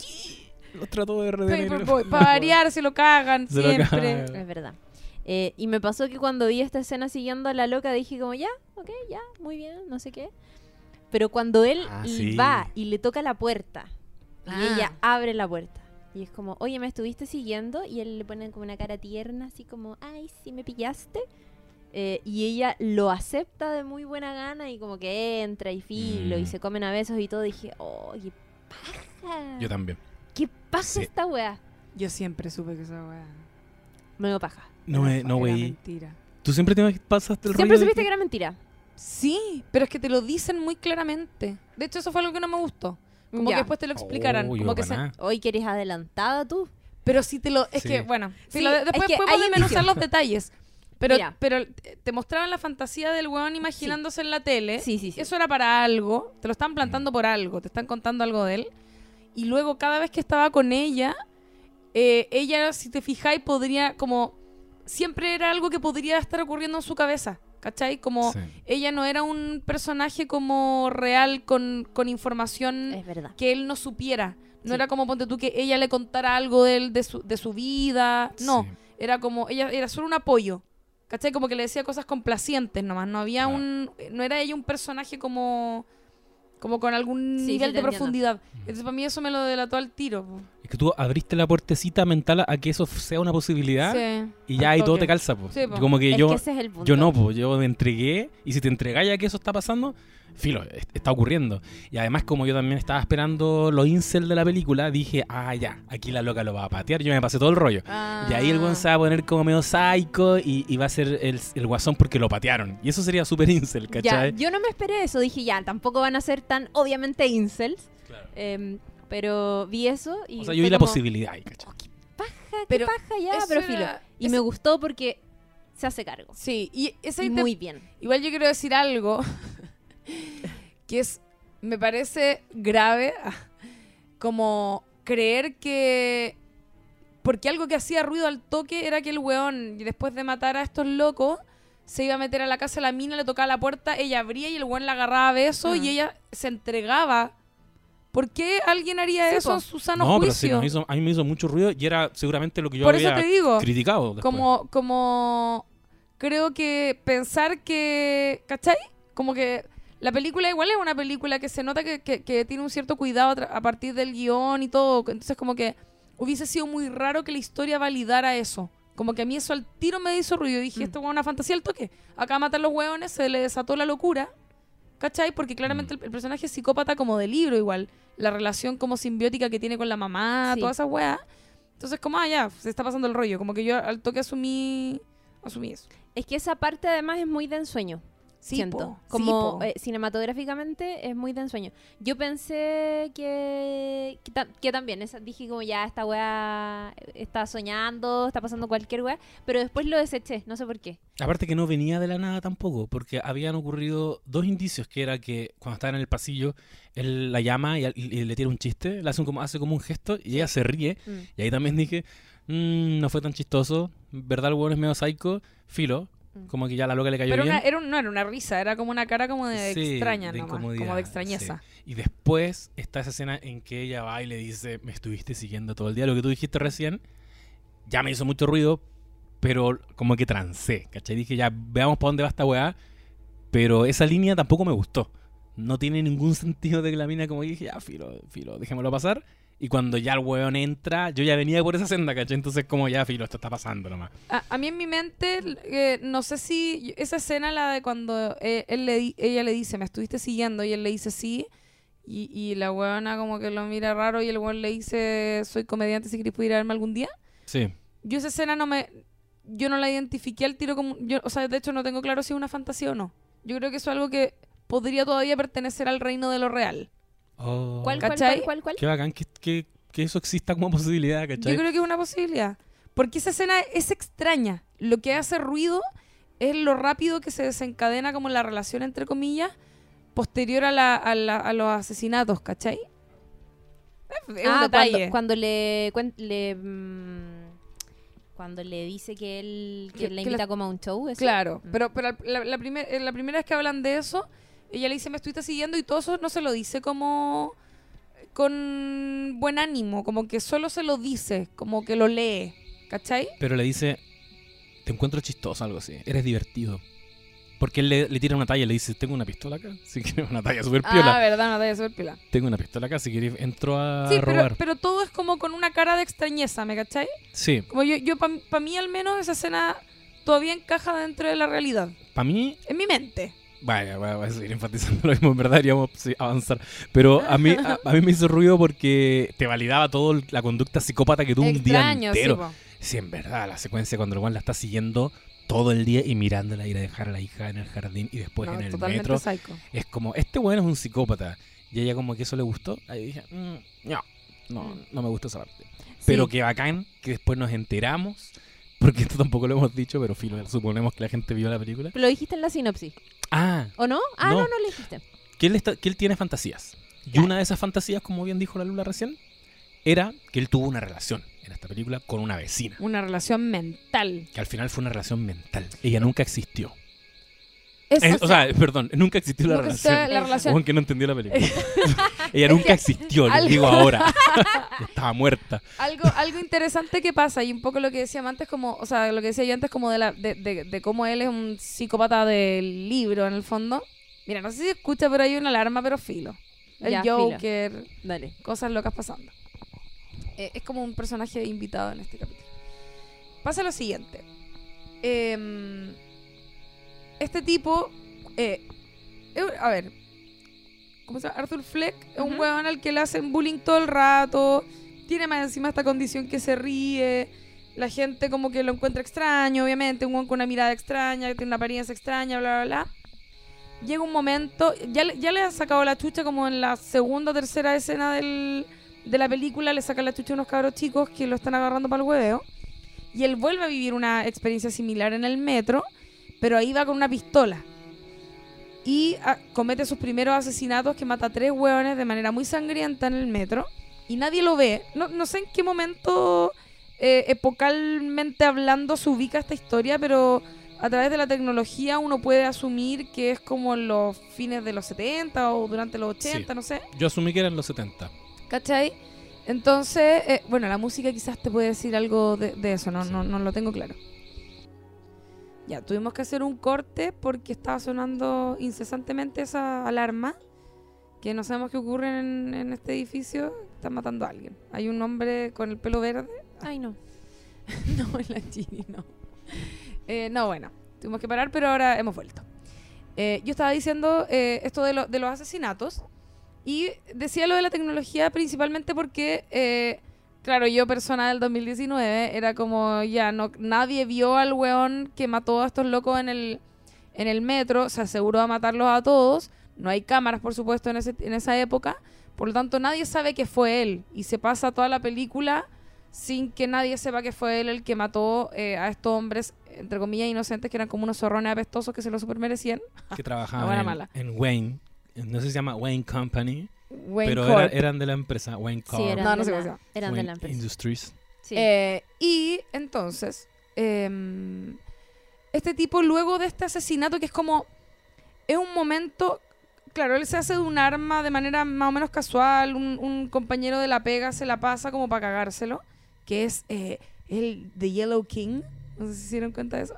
Los trató de retener. Para variar, se lo cagan Se lo siempre. cagan. Es verdad. Eh, y me pasó que cuando vi esta escena siguiendo a la loca dije como, ya, ok, ya, muy bien, no sé qué. Pero cuando él Ah, sí. va y le toca la puerta Ah. y ella abre la puerta. Y es como, oye, ¿me estuviste siguiendo? Y él le pone como una cara tierna, así como, ay, sí, me pillaste. Eh, y ella lo acepta de muy buena gana y como que entra y filo Mm. y se comen a besos y todo. dije, oh, qué paja. Yo también. ¿Qué pasa Sí. esta weá? Yo siempre supe que esa weá. Me dio paja. No, me, no, era güey. mentira. ¿Tú siempre te pasaste el Siempre rollo de supiste que era mentira. Sí, pero es que te lo dicen muy claramente. De hecho, eso fue algo que no me gustó. Como Ya. que después te lo explicaran. Oh, yo como que se-. Hoy que eres adelantada tú. Pero si te lo. Es Sí. que, bueno, Sí, filo, de- es después que podemos desmenuzar los detalles. Pero, Mira. pero te mostraban la fantasía del weón imaginándose en la tele. Sí, sí, sí. Eso era para algo. Te lo están plantando por algo. Te están contando algo de él. Y luego, cada vez que estaba con ella, eh, ella, si te fijáis, podría como... Siempre era algo que podría estar ocurriendo en su cabeza. ¿Cachai? Como Sí. ella no era un personaje como real con, con información Es verdad. que él no supiera. No Sí. era como, ponte tú, que ella le contara algo de él, de su, de su vida. No, Sí. era como, ella era solo un apoyo. ¿Cachai? Como que le decía cosas complacientes nomás. No había Claro. un. No era ella un personaje como. Como con algún nivel de entiendo. profundidad. Entonces, para mí, eso me lo delató al tiro. Po. Es que tú abriste la puertecita mental a que eso sea una posibilidad Sí, y ya ahí todo te calza. po. Sí, po. Como que Es yo, que ese es el punto. yo no, pues yo me entregué y si te entregáis a que eso está pasando, filo, es- está ocurriendo. Y además como yo también estaba esperando los incel de la película, dije, ah, ya, aquí la loca lo va a patear, yo me pasé todo el rollo. Y ahí el Ah. weón se va a poner como medio psycho y, y va a ser el, el guasón porque lo patearon. Y eso sería súper incel, Ya, ¿cachai? yo no me esperé eso. Dije, ya, tampoco van a ser tan, obviamente, incels. Claro. Em, pero vi eso y. O sea, yo vi la como, posibilidad ahí, ¿cachai? "Oh, qué paja, qué Pero paja ya, eso pero era- filo. Y ese- me gustó porque se hace cargo. Sí, y esa Y muy bien. Igual yo quiero decir algo que es, me parece grave, como creer que... Porque algo que hacía ruido al toque era que el weón, después de matar a estos locos, se iba a meter a la casa, la mina le tocaba la puerta, ella abría y el weón la agarraba a besos Mm. y ella se entregaba. ¿Por qué alguien haría Sí, eso po. en su sano No, pero sí, hizo- a mí me hizo mucho ruido y era seguramente lo que yo Por eso te digo, criticado. después. como, como creo que pensar que, ¿cachai? Como que la película igual es una película que se nota que, que- que tiene un cierto cuidado a, partir del guion y todo. Entonces como que hubiese sido muy raro que la historia validara eso. Como que a mí eso al tiro me hizo ruido. Dije, Mm. esto es una fantasía al toque. Acá matan los hueones, se le desató la locura. ¿Cachai? Porque claramente el, el personaje es psicópata como de libro igual. La relación como simbiótica que tiene con la mamá, Sí. todas esas weas. Entonces como, ah, ya, se está pasando el rollo. Como que yo al toque asumí, asumí eso. Es que esa parte además es muy de ensueño. Sí, siento. po, Como eh, cinematográficamente es muy de ensueño. Yo pensé que, que, ta- que también, dije como ya esta weá está soñando, está pasando cualquier weá, pero después lo deseché, no sé por qué. Aparte que no venía de la nada tampoco, porque habían ocurrido dos indicios, que era que cuando estaba en el pasillo, él la llama y, y le tira un chiste, le hace, un, como, hace como un gesto y ella se ríe. Mm. Y ahí también dije, "Mm, no fue tan chistoso, ¿verdad? El weón es medio psycho, filo. Como que ya la loca le cayó Pero bien. una- era un- no era una risa, era como una cara como de Sí, extraña, de nomás, como de extrañeza. sí. Y después está esa escena en que ella va y le dice, me estuviste siguiendo todo el día, lo que tú dijiste recién, ya me hizo mucho ruido, pero como que trancé, ¿cachai? Dije, ya veamos para dónde va esta weá, pero esa línea tampoco me gustó. No tiene ningún sentido de que la mina como dije, ya, filo, filo, dejémoslo pasar. Y cuando ya el weón entra, yo ya venía por esa senda, ¿cachai? Entonces como ya, filo, esto está pasando nomás. A, a mí en mi mente, eh, no sé si esa escena, la de cuando eh, él le ella le dice, me estuviste siguiendo, y él le dice sí, y, y la weona como que lo mira raro y el weón le dice, soy comediante, si querés pudiera verme algún día. Sí. Yo esa escena no me... Yo no la identifiqué al tiro como... Yo, o sea, de hecho no tengo claro si es una fantasía o no. Yo creo que eso es algo que podría todavía pertenecer al reino de lo real. Oh, ¿Cuál, cuál, ¿Cachai? cuál, cuál, cuál? Qué bacán que, que, que eso exista como posibilidad, ¿cachai? Yo creo que es una posibilidad. Porque esa escena es extraña. Lo que hace ruido es lo rápido que se desencadena como la relación, entre comillas, posterior a, la- a la- a los asesinatos, ¿cachai? Es, un Ah, detalle. cuando, cuando le, cuen- le mm, cuando le dice que él que Que- la que invita la- como a un show. ¿eso? Claro, Mm. pero, pero la, la primer- eh, la primera vez que hablan de eso, ella le dice, me estuviste siguiendo y todo eso no se lo dice como con buen ánimo, como que solo se lo dice, como que lo lee, ¿cachai? Pero le dice, te encuentro chistoso, algo así. Eres divertido. Porque él le, le tira una talla y le dice, tengo una pistola acá. Si quieres una talla súper Ah, piola. verdad, una talla súper pila. tengo una pistola acá, si quieres entro a Sí, pero, robar. pero todo es como con una cara de extrañeza, ¿me cachai? Sí, Como yo, yo para mí al menos esa escena todavía encaja dentro de la realidad, para mí, en mi mente. Vaya, voy a- voy a seguir enfatizando lo mismo, en verdad, deberíamos sí, avanzar. Pero a mí, a, a mí me hizo ruido porque te validaba toda la conducta psicópata que tuvo un día sí, entero. po. Sí, en verdad, la secuencia cuando el Juan la está siguiendo todo el día y mirándola ir a dejar a la hija en el jardín y después No, en el metro. psycho. es como, este weón es un psicópata. Y ella como que eso le gustó. Ahí dije, "Mm, no, no, Mm. no me gusta esa parte. Pero Sí. que bacán que después nos enteramos. Porque esto tampoco lo hemos dicho, pero filo, suponemos que la gente vio la película. Pero lo dijiste en la sinopsis. Ah, ¿O no? Ah, No. no, no, lo dijiste. que él, está- que él tiene fantasías. Y Claro. una de esas fantasías, como bien dijo la Lula recién, era que él tuvo una relación en esta película con una vecina. Una relación mental. Que al final fue una relación mental. Ella nunca existió. Eh, o sea, perdón, nunca existió la Nunca existió relación. la relación. Juan que no entendió la película. Ella Es nunca existió, les digo ahora. Estaba muerta. algo, algo interesante que pasa, y un poco lo que decía antes, como, o sea, lo que decía yo antes, como de, la, de, de, de cómo él es un psicópata del libro, en el fondo. Mira, no sé si escucha, pero hay una alarma, pero filo. El Ya, filo. Joker, Dale. cosas locas pasando. Eh, es como un personaje invitado en este capítulo. Pasa lo siguiente. Em, este tipo, eh, a ver, ¿cómo se llama? Arthur Fleck es un huevón al que le hacen bullying todo el rato. Tiene más encima esta condición que se ríe. La gente como que lo encuentra extraño, obviamente. Un huevón con una mirada extraña, que tiene una apariencia extraña, bla, bla, bla. Llega un momento, ya, le- ya le han sacado la chucha como en la segunda o tercera escena del, de la película, le sacan la chucha a unos cabros chicos que lo están agarrando para el hueveo. Y él vuelve a vivir una experiencia similar en el metro, pero ahí va con una pistola. Y ah, comete sus primeros asesinatos que mata a tres hueones de manera muy sangrienta en el metro. Y nadie lo ve. No, no sé en qué momento, eh, epocalmente hablando, se ubica esta historia, pero a través de la tecnología uno puede asumir que es como en los fines de los 70 o durante los 80, Sí. no sé. Yo asumí que eran los 70. ¿Cachai? Entonces, eh, bueno, la música quizás te puede decir algo de, de eso, no, Sí. no, no lo tengo claro. Ya, tuvimos que hacer un corte porque estaba sonando incesantemente esa alarma, que no sabemos qué ocurre en, en este edificio, están matando a alguien. Hay un hombre con el pelo verde. Ay, no. No, la Gini, no. Eh, no, bueno, tuvimos que parar, pero ahora hemos vuelto. Eh, yo estaba diciendo eh, esto de, lo- de los asesinatos y decía lo de la tecnología principalmente porque, claro, yo persona del 2019 era como, ya, no nadie vio al weón que mató a estos locos en el, en el metro, se aseguró de matarlos a todos, no hay cámaras, por supuesto, en, ese, en esa época, por lo tanto nadie sabe que fue él y se pasa toda la película sin que nadie sepa que fue él el que mató eh, a estos hombres, entre comillas, inocentes, que eran como unos zorrones apestosos que se lo super merecían. Que trabajaban en Wayne. No sé si se llama Wayne Company, Wayne pero Corp. era- eran de la empresa Wayne Corp. Sí, eran, No, sé la, cómo se llama. eran de la empresa. Industries. Sí. Eh, y entonces, em, este tipo luego de este asesinato que es como, es un momento, claro, él se hace de un arma de manera más o menos casual, un, un compañero de la pega se la pasa como para cagárselo, que es eh, el The Yellow King, no sé si se dieron cuenta de eso.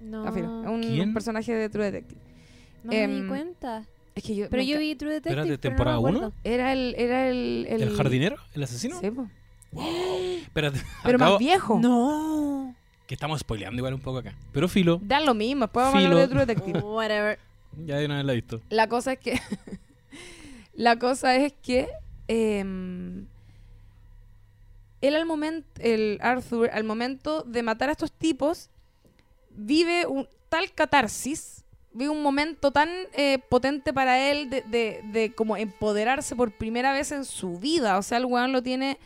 no, Ah, un, ¿Quién? un personaje de True Detective. no me di em, cuenta. Es que yo Pero yo vi True Detective. ¿Era de temporada acuerdo. uno? Era el... Era el, ¿El, jardinero? ¿El asesino? Sí, po. Espérate, Pero acabo- más viejo. No. que estamos spoileando igual un poco acá. Pero Filo, Da lo mismo, después vamos a Filo. hablar de True Detective. Whatever. ya de una vez la he visto. La cosa es que. la cosa es que. em, él al momento. El Arthur, al momento de matar a estos tipos, vive un tal catarsis. Vive un momento tan eh, potente para él de, de, de como empoderarse por primera vez en su vida. O sea, el weón lo tiene.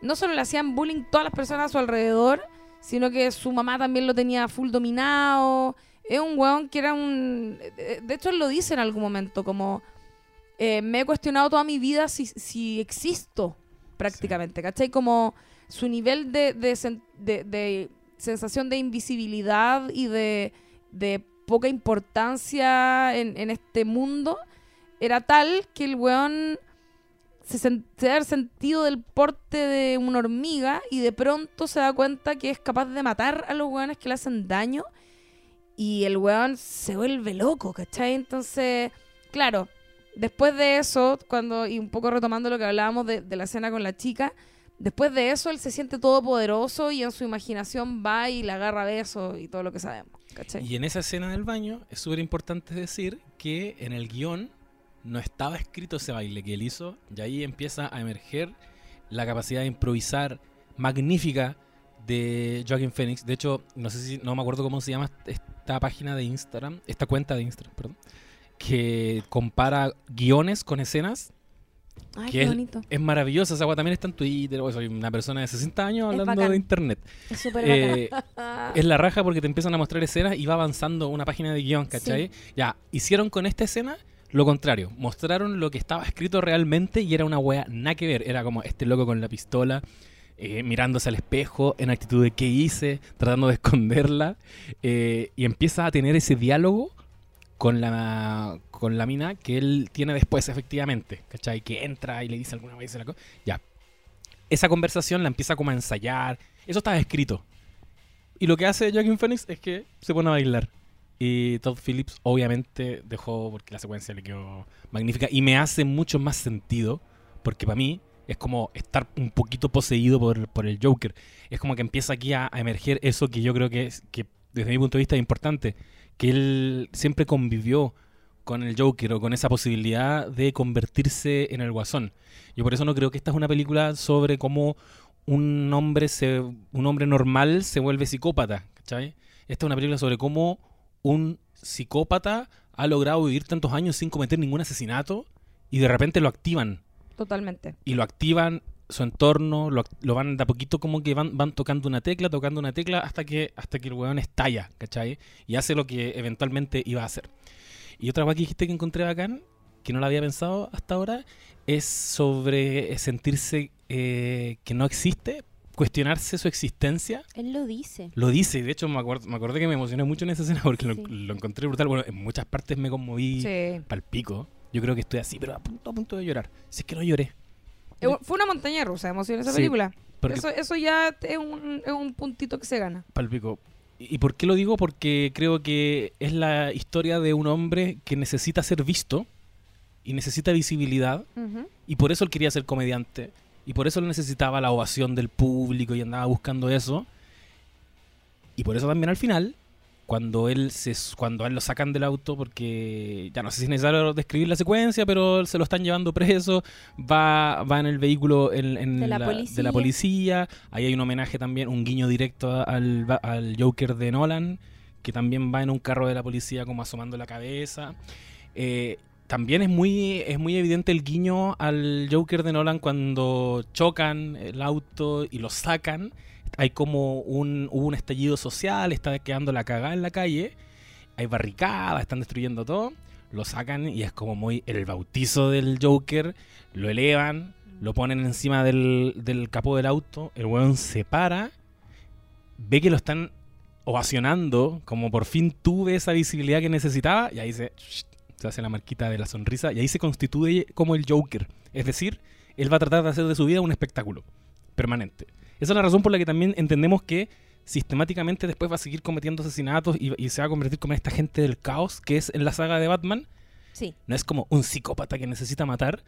No solo le hacían bullying todas las personas a su alrededor, sino que su mamá también lo tenía full dominado. Es un weón que era un... De hecho, él lo dice en algún momento, como... eh, me he cuestionado toda mi vida si, si existo, prácticamente, ¿cachai? Como su nivel de, de de- de sensación de invisibilidad y de, de poca importancia en, en este mundo era tal que el weón se, debe haber sentido del porte de una hormiga y de pronto se da cuenta que es capaz de matar a los weones que le hacen daño y el weón se vuelve loco, ¿cachai? Entonces, claro, después de eso, cuando, y un poco retomando lo que hablábamos de, de la escena con la chica, después de eso él se siente todopoderoso y en su imaginación va y le agarra besos y todo lo que sabemos. Y en esa escena del baño es súper importante decir que en el guion no estaba escrito ese baile que él hizo y ahí empieza a emerger la capacidad de improvisar magnífica de Joaquin Phoenix. De hecho, no sé si, no me acuerdo cómo se llama esta página de Instagram, esta cuenta de Instagram, perdón, que compara guiones con escenas Ay, que qué es, bonito. es maravillosa. Esa agua también está en Twitter. o soy una persona de 60 años hablando de internet. Es súper Eh, es la raja porque te empiezan a mostrar escenas y va avanzando una página de guion, ¿cachai? Ya, hicieron con esta escena lo contrario. Mostraron lo que estaba escrito realmente y era una wea nada que ver. Era como este loco con la pistola. eh, mirándose al espejo en actitud de qué hice, tratando de esconderla, eh, y empieza a tener ese diálogo con la, con la mina que él tiene después, efectivamente, ¿cachai? Que entra y le dice alguna vez la cosa. Ya. Esa conversación la empieza como a ensayar. Eso estaba escrito. Y lo que hace Joaquin Phoenix es que se pone a bailar. Y Todd Phillips obviamente dejó, porque la secuencia le quedó magnífica. Y me hace mucho más sentido, porque para mí es como estar un poquito poseído por, por el Joker. Es como que empieza aquí a, a emerger eso que yo creo que, es, que desde mi punto de vista es importante. Que él siempre convivió con el Joker o con esa posibilidad de convertirse en el guasón. Yo por eso no creo que esta es una película sobre cómo un hombre se un hombre normal se vuelve psicópata, ¿cachai? Esta es una película sobre cómo un psicópata ha logrado vivir tantos años sin cometer ningún asesinato y de repente lo activan Totalmente. y lo activan su entorno, lo, lo van de a poquito como que van, van tocando una tecla, tocando una tecla hasta que hasta que el weón estalla, ¿cachai? Y hace lo que eventualmente iba a hacer. Y otra cosa que dijiste que encontré bacán, que no la había pensado hasta ahora, es sobre sentirse eh, que no existe, cuestionarse su existencia. Él lo dice. Lo dice, y de hecho me, acuerdo, me acordé que me emocioné mucho en esa escena porque lo, Sí. lo encontré brutal. Bueno, en muchas partes me conmoví Sí. pal pico. Yo creo que estoy así, pero a punto, a punto de llorar. Si es que no lloré. Fue una montaña rusa de emociones esa Sí, película. Eso, eso ya es un, es un puntito que se gana. Palpico. ¿Y por qué lo digo? Porque creo que es la historia de un hombre que necesita ser visto y necesita visibilidad Ujú. y por eso él quería ser comediante y por eso él necesitaba la ovación del público y andaba buscando eso. Y por eso también al final, cuando él se cuando a él lo sacan del auto porque ya no sé si es necesario describir la secuencia, pero se lo están llevando preso, va va en el vehículo en, en De la de policía. la policía, ahí hay un homenaje también, un guiño directo al, al Joker de Nolan, que también va en un carro de la policía como asomando la cabeza. Eh, también es muy, es muy evidente el guiño al Joker de Nolan cuando chocan el auto y lo sacan. Hay como un, hubo un estallido social, está quedando la cagada en la calle, hay barricadas, están destruyendo todo, lo sacan y es como muy el bautizo del Joker, lo elevan, lo ponen encima del, del capó del auto, el weón se para, ve que lo están ovacionando, como por fin tuve esa visibilidad que necesitaba, y ahí se, se hace la marquita de la sonrisa, y ahí se constituye como el Joker. Es decir, él va a tratar de hacer de su vida un espectáculo permanente. Esa es la razón por la que también entendemos que sistemáticamente después va a seguir cometiendo asesinatos y, y se va a convertir como en esta gente del caos que es en la saga de Batman. Sí. No es como un psicópata que necesita matar.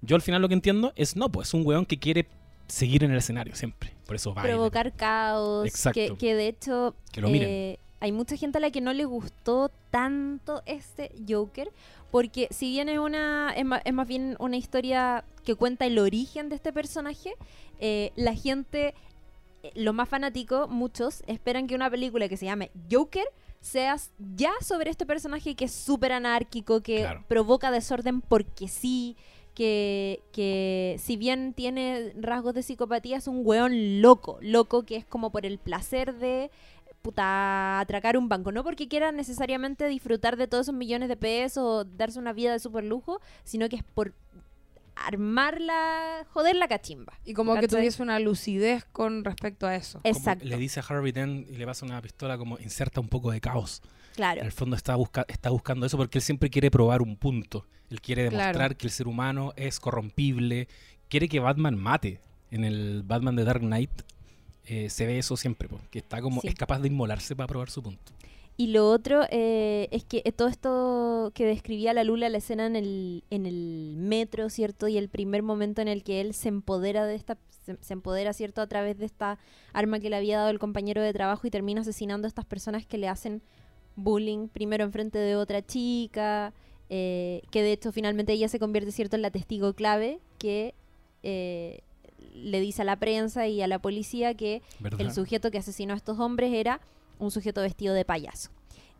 Yo al final lo que entiendo es no, pues es un weón que quiere seguir en el escenario siempre. Por eso va. Provocar caos. Exacto. Que, que de hecho. Que lo miren. Hay mucha gente a la que no le gustó tanto este Joker. Porque si bien es una. Es más, es más bien una historia que cuenta el origen de este personaje. eh, la gente. eh, Lo más fanático, muchos, esperan que una película que se llame Joker sea s- ya sobre este personaje que es súper anárquico, que Claro. provoca desorden porque sí, que, que si bien tiene rasgos de psicopatía, es un weón loco, loco que es como por el placer de puta atracar un banco, no porque quiera necesariamente disfrutar de todos esos millones de pesos o darse una vida de super lujo, sino que es por armarla, joder la cachimba. Y como que tuviese una lucidez con respecto a eso. Como Exacto. Le dice a Harvey Dent y le pasa una pistola como inserta un poco de caos. Claro. En el fondo está, busca está buscando eso porque él siempre quiere probar un punto. Él quiere demostrar Claro. que el ser humano es corrompible. Quiere que Batman mate. En el Batman de Dark Knight eh, se ve eso siempre, po, que está como Sí. es capaz de inmolarse para probar su punto. Y lo otro eh, es que eh, todo esto que describía la Lula, la escena en el, en el metro, ¿cierto? Y el primer momento en el que él se empodera de esta, se, se empodera, ¿cierto? A través de esta arma que le había dado el compañero de trabajo y termina asesinando a estas personas que le hacen bullying, primero enfrente de otra chica, eh, que de hecho finalmente ella se convierte, ¿cierto?, en la testigo clave que eh, le dice a la prensa y a la policía que ¿Verdad? el sujeto que asesinó a estos hombres era un sujeto vestido de payaso.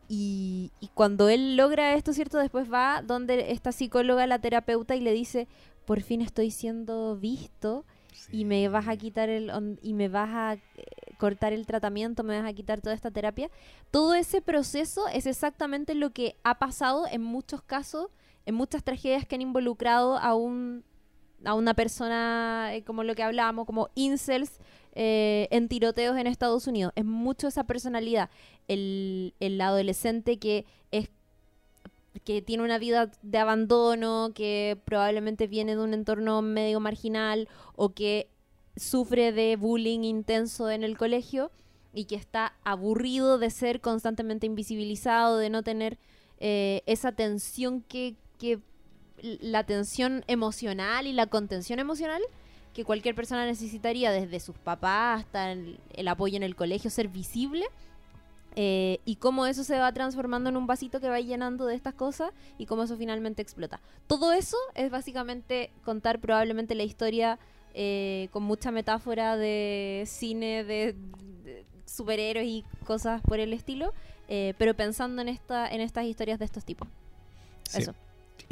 Y, y cuando él logra esto, ¿cierto? Después va donde esta psicóloga, la terapeuta, y le dice, por fin estoy siendo visto y me vas a quitar el on- y me vas a eh, cortar el tratamiento, me vas a quitar toda esta terapia. Todo ese proceso es exactamente lo que ha pasado en muchos casos, en muchas tragedias que han involucrado a un a una persona eh, como lo que hablábamos, como incels eh, en tiroteos en Estados Unidos. Es mucho esa personalidad. El, el adolescente que es que tiene una vida de abandono, que probablemente viene de un entorno medio marginal o que sufre de bullying intenso en el colegio y que está aburrido de ser constantemente invisibilizado, de no tener eh, esa tensión que, que la tensión emocional y la contención emocional que cualquier persona necesitaría desde sus papás hasta el, el apoyo en el colegio, ser visible. eh, y cómo eso se va transformando en un vasito que va llenando de estas cosas y cómo eso finalmente explota. Todo eso es básicamente contar probablemente la historia eh, con mucha metáfora de cine, de, de superhéroes y cosas por el estilo, eh, pero pensando en, esta, en estas historias de estos tipos. Sí. Eso.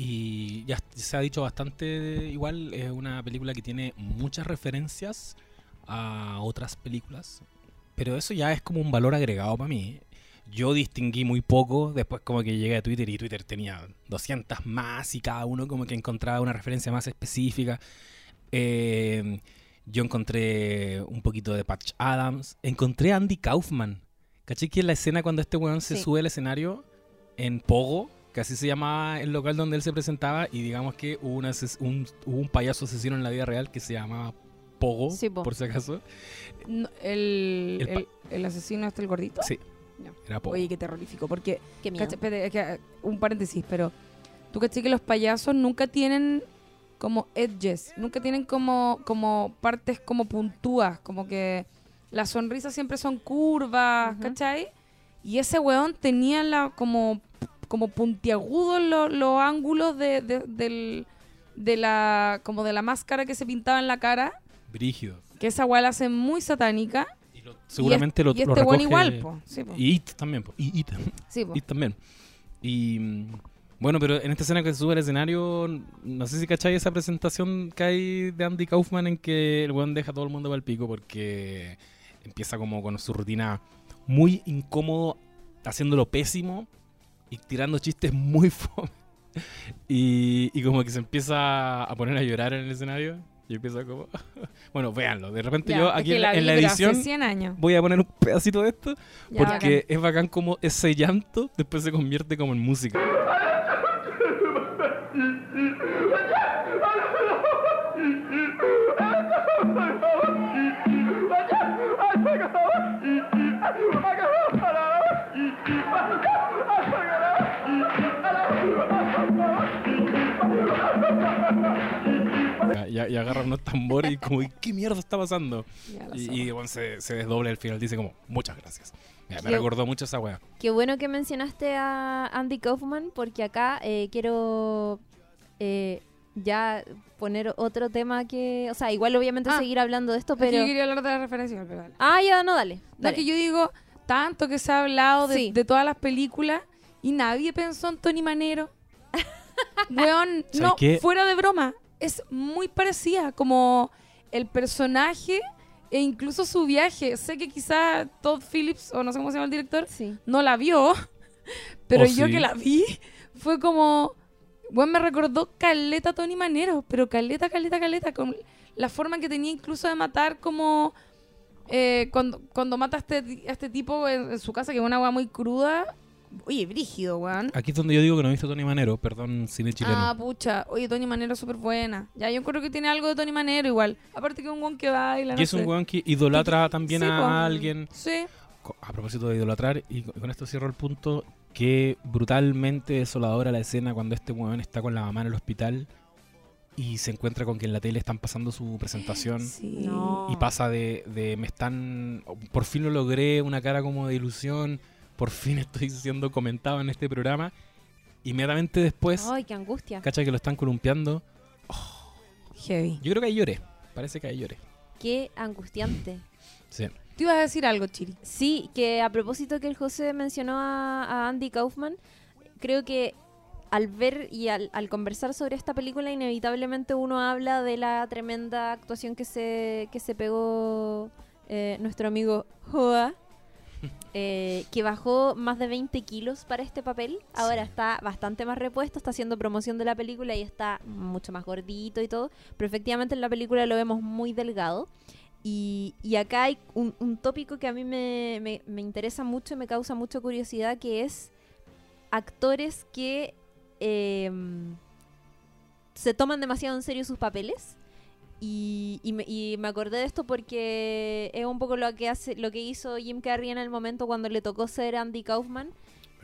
Y ya se ha dicho bastante, igual es una película que tiene muchas referencias a otras películas, pero eso ya es como un valor agregado para mí. Yo distinguí muy poco, después como que llegué a Twitter y Twitter tenía 200 más y cada uno como que encontraba una referencia más específica. Eh, yo encontré un poquito de Patch Adams, encontré a Andy Kaufman. ¿Caché que en la escena cuando este weón se Sí. sube al escenario en Pogo, que así se llamaba el local donde él se presentaba, y digamos que hubo, una un, hubo un payaso asesino en la vida real que se llamaba Pogo, Sí, po. por si acaso. No, el, El pa- el, el asesino este, el gordito. Sí, era Pogo. Oye, qué terrorífico. Porque, Qué miedo. un paréntesis, pero tú caché que los payasos nunca tienen como edges, nunca tienen como, como partes como puntúas, como que las sonrisas siempre son curvas, Ujú. ¿cachai? Y ese weón tenía la como, como puntiagudos los, los ángulos de, de- del, de la como de la máscara que se pintaba en la cara, Brígido. que esa weá la hace muy satánica. Y lo- seguramente y lo, y lo este weón recoge- igual, po. Sí, po. Y It también, po. Y It. Sí. It también. Y mm, bueno, pero en esta escena que se sube al escenario, no sé si cacháis esa presentación que hay de Andy Kaufman en que el weón deja a todo el mundo para el pico porque empieza como con su rutina muy incómodo, haciéndolo pésimo y tirando chistes muy fome. Y, y como que se empieza a poner a llorar en el escenario. Y empieza como... bueno, véanlo. De repente Ya, yo aquí en la, en edición 100 años. voy a poner un pedacito de esto Ya, porque es bacán como ese llanto después se convierte como en música. Ya, y agarra unos tambores y como, ¿qué mierda está pasando? Y, y bueno, se, se desdobla al final, dice como, muchas gracias. Me Qué- recordó mucho esa wea. Qué bueno que mencionaste a Andy Kaufman porque acá eh, quiero eh, ya poner otro tema que, o sea, igual obviamente Ah. seguir hablando de esto, pero... yo quería hablar de la referencia, pero dale. Ah, ya, no, dale. No, dale. que yo digo, tanto que se ha hablado de, Sí. de todas las películas y nadie pensó en Tony Manero. Weón, ¿Sabes no, qué? fuera de broma, es muy parecida como el personaje e incluso su viaje. Sé que quizá Todd Phillips, o no sé cómo se llama el director, Sí. no la vio, pero Oh, yo sí. que la vi fue como, bueno, me recordó Caleta Tony Manero, pero Caleta, Caleta, Caleta, con la forma que tenía incluso de matar como eh, cuando, cuando mata a este, a este tipo en, en su casa, que es una weá muy cruda. Oye, brígido, weón. Aquí es donde yo digo que no he visto Tony Manero, perdón, cine chileno. Ah, pucha. Oye, Tony Manero es súper buena. Ya, yo creo que tiene algo de Tony Manero igual. Aparte que es un weón que baila, y no es un sé. weón que idolatra también Sí, a alguien. Sí. A propósito de idolatrar, y con con esto cierro el punto, que brutalmente desoladora la escena cuando este weón está con la mamá en el hospital y se encuentra con que en la tele están pasando su presentación. Sí. No. Y pasa de, de me están. Por fin lo logré, una cara como de ilusión. Por fin estoy siendo comentado en este programa. Inmediatamente después, Ay, qué angustia. cacha que lo están columpiando. Heavy. Yo creo que ahí lloré. Parece que ahí lloré. Qué angustiante. Sí. Te ibas a decir algo, Chiri. Sí, que a propósito que el José mencionó a, a Andy Kaufman, creo que al ver y al, al conversar sobre esta película, inevitablemente uno habla de la tremenda actuación que se, que se pegó eh, nuestro amigo Hoa. eh, que bajó más de 20 kilos para este papel. Ahora Sí. está bastante más repuesto, está haciendo promoción de la película y está mucho más gordito y todo. Pero efectivamente en la película lo vemos muy delgado. Y, y acá hay un, un tópico que a mí me, me- me interesa mucho y me causa mucha curiosidad, que es actores que em, se toman demasiado en serio sus papeles. Y, y me, y me acordé de esto porque es un poco lo que hace, lo que hizo Jim Carrey en el momento cuando le tocó ser Andy Kaufman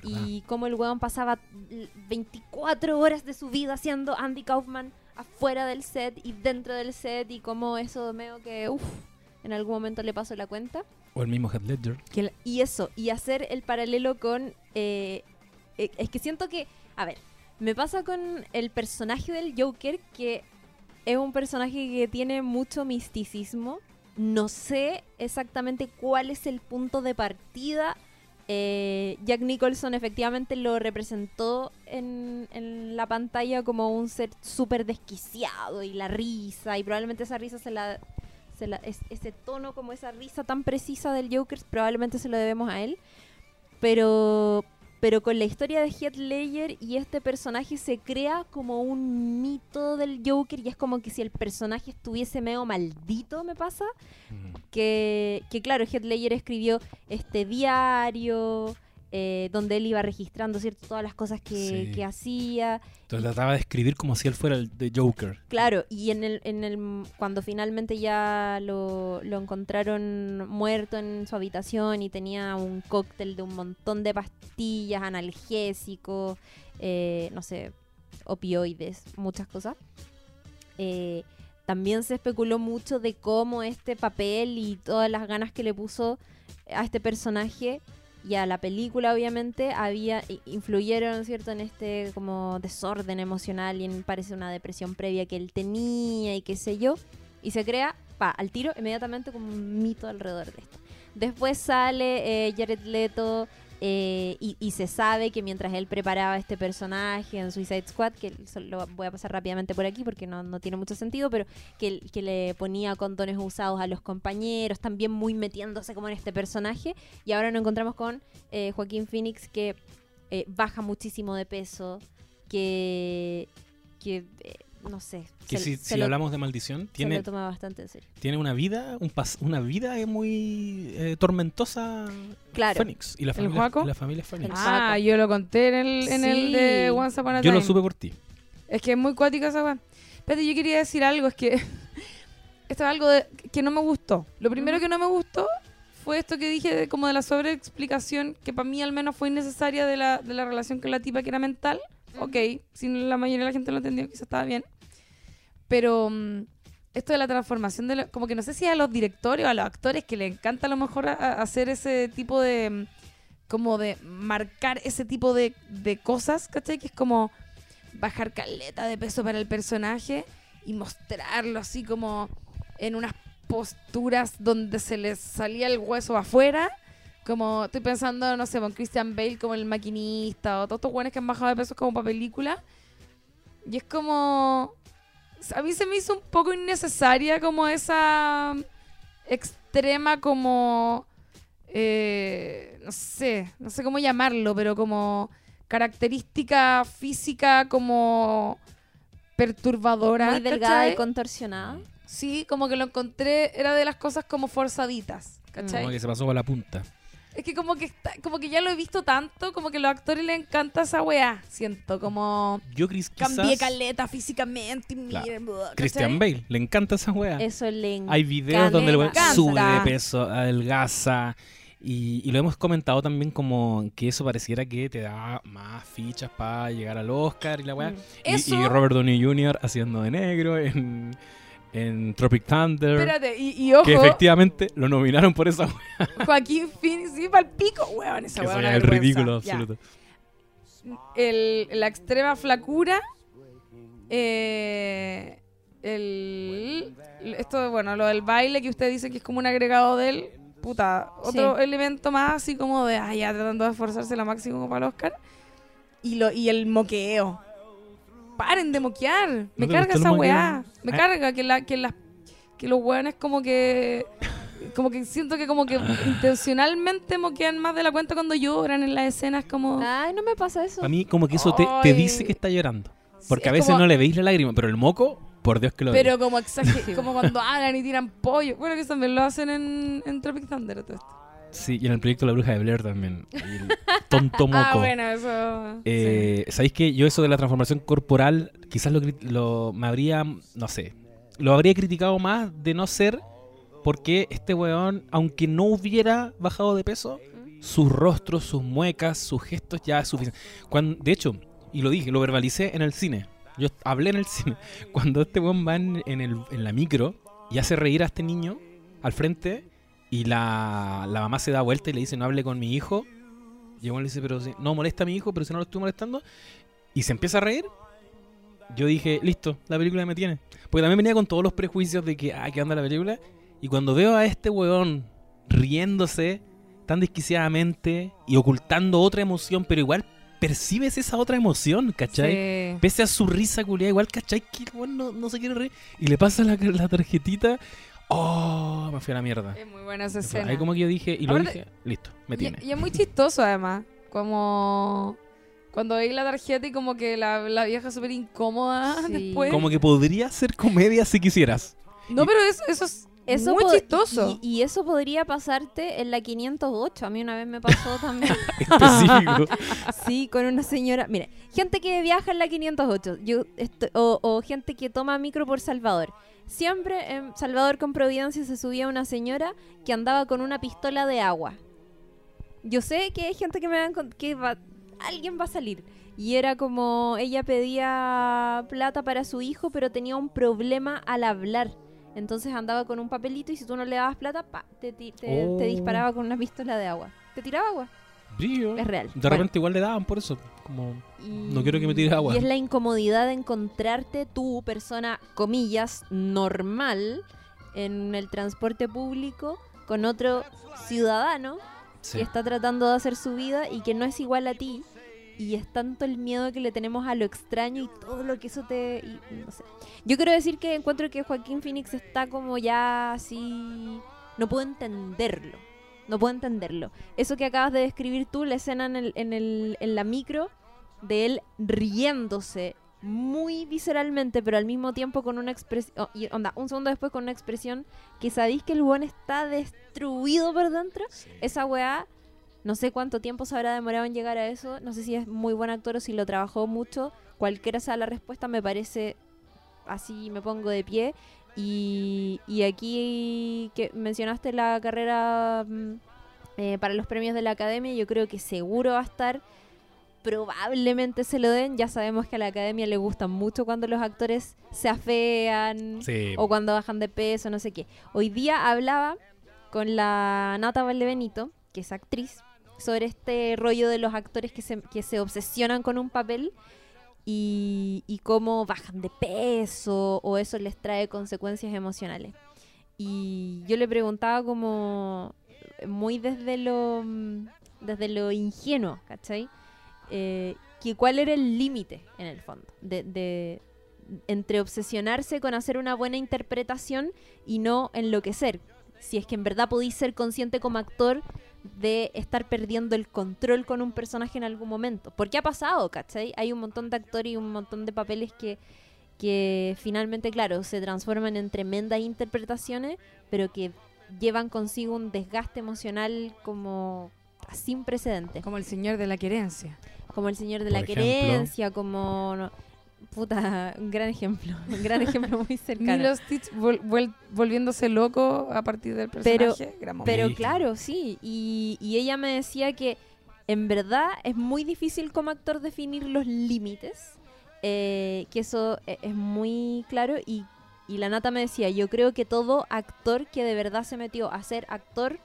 y cómo el weón pasaba l- 24 horas de su vida siendo Andy Kaufman afuera del set y dentro del set y cómo eso medio que uff, en algún momento le pasó la cuenta. O el mismo Heath Ledger. Que y eso, y hacer el paralelo con... eh, eh, es que siento que, a ver, me pasa con el personaje del Joker que es un personaje que tiene mucho misticismo. No sé exactamente cuál es el punto de partida. Eh, Jack Nicholson efectivamente lo representó en, la pantalla como un ser súper desquiciado y la risa, y probablemente esa risa se la, se la- es- ese tono como esa risa tan precisa del Joker probablemente se lo debemos a él pero pero con la historia de Heath Ledger y este personaje se crea como un mito del Joker y es como que si el personaje estuviese medio maldito me pasa Mm. que, que claro, Heath Ledger escribió este diario eh, donde él iba registrando cierto todas las cosas que, Sí. que hacía Entonces trataba de escribir como si él fuera el de Joker. Claro, y en el, en el cuando finalmente ya lo, lo encontraron muerto en su habitación y tenía un cóctel de un montón de pastillas, analgésicos, eh, no sé, opioides, muchas cosas. eh, también se especuló mucho de cómo este papel y todas las ganas que le puso a este personaje y a la película obviamente había influyeron cierto en este como desorden emocional y en parece una depresión previa que él tenía y qué sé yo y se crea pa al tiro inmediatamente como un mito alrededor de esto. Después sale eh, Jared Leto eh, y, y se sabe que mientras él preparaba este personaje en Suicide Squad, que lo voy a pasar rápidamente por aquí porque no, no tiene mucho sentido, pero que, que le ponía condones usados a los compañeros, también muy metiéndose como en este personaje. Y ahora nos encontramos con eh, Joaquín Phoenix que eh, baja muchísimo de peso, que, que eh, no sé, Que se- si, se si lo- hablamos de maldición, se tiene, lo toma bastante en serio. tiene una vida un pas- una vida muy eh, tormentosa Claro. Phoenix y la familia, Juaco? y la familia Phoenix. El Ah, Paco. yo lo conté en el, en el de Sí. Once Upon a Yo lo supe por ti. Es que es muy cuática esa weá. Espérate, yo quería decir algo, es que esto es algo de- que no me gustó. Lo primero que no me gustó fue esto que dije de, como de la sobreexplicación, que para mí al menos fue innecesaria de la, de la relación con la tipa que era mental. Ok, si la mayoría de la gente lo entendió, quizás estaba bien. Pero mm, esto de la transformación, de la- como que no sé si a los directores o a los actores que le encanta a lo mejor hacer ese tipo de... mm, como de marcar ese tipo de, de cosas, ¿cachai? Que es como bajar caleta de peso para el personaje y mostrarlo así como en unas posturas donde se les salía el hueso afuera. Como estoy pensando, no sé, con Christian Bale como el maquinista o todos estos buenos que han bajado de peso como para película. Y es como... A mí se me hizo un poco innecesaria como esa extrema como... eh, no sé, no sé cómo llamarlo, pero como característica física como perturbadora. Muy delgada y contorsionada. Sí, como que lo encontré, era de las cosas como forzaditas, ¿cachai? Como que se pasó por la punta. Es que como que está- como que ya lo he visto tanto, como que a los actores les encanta esa weá, siento, como Yo, Chris, quizás... cambié caleta físicamente y Claro. Christian Bale, le encanta esa wea. Eso le Hay videos donde el weón encanta. sube de peso, adelgaza. Y, y lo hemos comentado también como que eso pareciera que te da más fichas para llegar al Oscar y la weá. Mm. Y, y Robert Downey Jr. haciendo de negro en, en Tropic Thunder. Espérate, y, y ojo, que efectivamente lo nominaron por esa weá. Joaquín Phoenix, sí, pa'l pico, weón, esa weá una el ridículo absoluto. el, la extrema flacura, eh, el, esto, bueno, lo del baile que usted dice que es como un agregado de él, puta, otro Sí. elemento más así como de, ah, ya tratando de esforzarse lo máximo para el Oscar. Y, lo, y el moqueo. Paren de moquear. Me carga esa weá. Me Ah. carga que, la, que, las que los weones como que... Como que siento que como que intencionalmente moquean más de la cuenta cuando lloran en las escenas como... Ay, no me pasa eso. A mí como que eso te, dice que está llorando. Porque Sí, a es veces como- no le veis la lágrima, pero el moco, por Dios que lo Pero veis. como exager- como cuando hablan y tiran pollo. Bueno, que también lo hacen en, en Tropic Thunder. todo esto. Sí, y en el proyecto La Bruja de Blair también. El tonto moco. Ah, bueno, eso... Eh, ¿Sabéis que yo eso de la transformación corporal quizás lo, me habría, no sé, lo habría criticado más de no ser porque este weón, aunque no hubiera bajado de peso, sus rostros, sus muecas, sus gestos ya es suficiente. Cuando, de hecho, y lo dije, lo verbalicé en el cine. Yo hablé en el cine. Cuando este weón va en, en el- en la micro y hace reír a este niño al frente y la, la mamá se da vuelta y le dice no hable con mi hijo. Y weón le dice, pero si, no molesta a mi hijo, pero si no lo estoy molestando. Y se empieza a reír. Yo dije, listo, la película me tiene. Porque también venía con todos los prejuicios de que, ah, ¿qué onda la película? Y cuando veo a este weón riéndose tan desquiciadamente y ocultando otra emoción, pero igual percibes esa otra emoción, ¿cachai? Sí. Pese a su risa culiada, igual, ¿cachai? Que el weón no, no se quiere reír. Y le pasa la, la tarjetita. Oh, me fui a la mierda. Es muy buena esa escena. Ahí como que yo dije, y lo Aparte- dije, listo, me tiene. y es muy chistoso además. Como cuando veis la tarjeta y como que la, la vieja súper incómoda Sí. después. Como que podría ser comedia si quisieras. No, pero eso, eso es Eso muy chistoso. Y, y eso podría pasarte en la 508. A mí una vez me pasó también. Sí, con una señora. Mire, gente que viaja en la 508 yo o, o gente que toma micro por Salvador. Siempre en Salvador con Providencia se subía una señora que andaba con una pistola de agua. Yo sé que hay gente que me va a encont- que va, alguien va a salir. Y era como ella pedía plata para su hijo, pero tenía un problema al hablar. Entonces andaba con un papelito y si tú no le dabas plata, pa, te, te- Oh. te disparaba con una pistola de agua. Te tiraba agua. Brillo. Es real. De Bueno. repente igual le daban por eso. Como, Y- No quiero que me tires agua. Y es la incomodidad de encontrarte tú, persona, comillas, normal, en el transporte público con otro ciudadano sí. que está tratando de hacer su vida y que no es igual a ti. Y es tanto el miedo que le tenemos a lo extraño y todo lo que eso te... y no sé. Yo quiero decir que encuentro que Joaquín Phoenix está como ya así... No puedo entenderlo. No puedo entenderlo. Eso que acabas de describir tú, la escena en, el, en, el, en la micro, de él riéndose muy visceralmente, pero al mismo tiempo con una expresión... y onda, un segundo después con una expresión que sabéis que el buen está destruido por dentro. Esa weá, no sé cuánto tiempo se habrá demorado en llegar a eso. No sé si es muy buen actor o si lo trabajó mucho. Cualquiera sea la respuesta, me parece así, me pongo de pie. Y, y aquí que mencionaste la carrera mm, eh, para los premios de la academia, yo creo que seguro va a estar. Probablemente se lo den. Ya sabemos que a la academia le gustan mucho cuando los actores se afean Sí. o cuando bajan de peso, no sé qué. Hoy día hablaba con la Nata Valdebenito, que es actriz, sobre este rollo de los actores que se, que se obsesionan con un papel y, y cómo bajan de peso o eso les trae consecuencias emocionales. Y yo le preguntaba como muy desde lo desde lo ingenuo, ¿cachai? Eh, cuál era el límite en el fondo de, de- entre obsesionarse con hacer una buena interpretación y no enloquecer. Si es que en verdad podéis ser consciente como actor de estar perdiendo el control con un personaje en algún momento. Porque ha pasado, ¿cachai? Hay un montón de actores y un montón de papeles que, que finalmente, claro, se transforman en tremendas interpretaciones, pero que llevan consigo un desgaste emocional como sin precedentes. Como el señor de la querencia. Como el señor de Por la ejemplo. querencia, como... no- puta, un gran ejemplo. Un gran ejemplo muy cercano. Milo Stitch vol- volviéndose loco a partir del Pero- personaje. Pero Sí. claro, sí. Y, y ella me decía que en verdad es muy difícil como actor definir los límites. eh, que eso e- es muy claro. Y, y la nata me decía, yo creo que todo actor que de verdad se metió a ser actor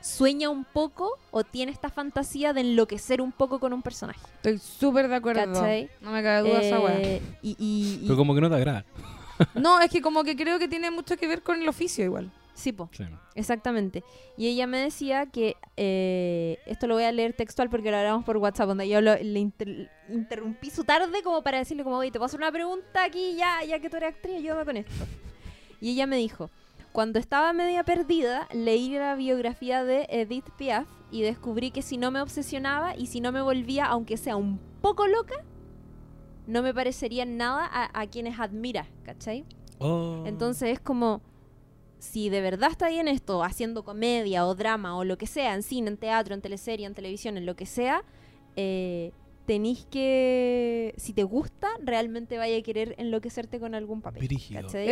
sueña un poco o tiene esta fantasía de enloquecer un poco con un personaje. Estoy súper de acuerdo. ¿Cachai? No me cabe duda esa weá. Eh, y, y- y- Pero como que no te agrada. No, es que como que creo que tiene mucho que ver con el oficio igual. Sí, po. Sí. Exactamente. Y ella me decía que, eh, esto lo voy a leer textual porque lo hablamos por WhatsApp, donde yo lo- le inter- interrumpí su tarde como para decirle como, oye, te puedo hacer una pregunta aquí ya, ya que tú eres actriz, ayúdame con esto. Y ella me dijo, cuando estaba media perdida, leí la biografía de Edith Piaf y descubrí que si no me obsesionaba y si no me volvía, aunque sea un poco loca, no me parecería nada a, a quienes admira, ¿cachai? Oh. Entonces es como, si de verdad está bien esto, haciendo comedia o drama o lo que sea, en cine, en teatro, en teleserie, en televisión, en lo que sea, eh, tenéis que, si te gusta, realmente vaya a querer enloquecerte con algún papel.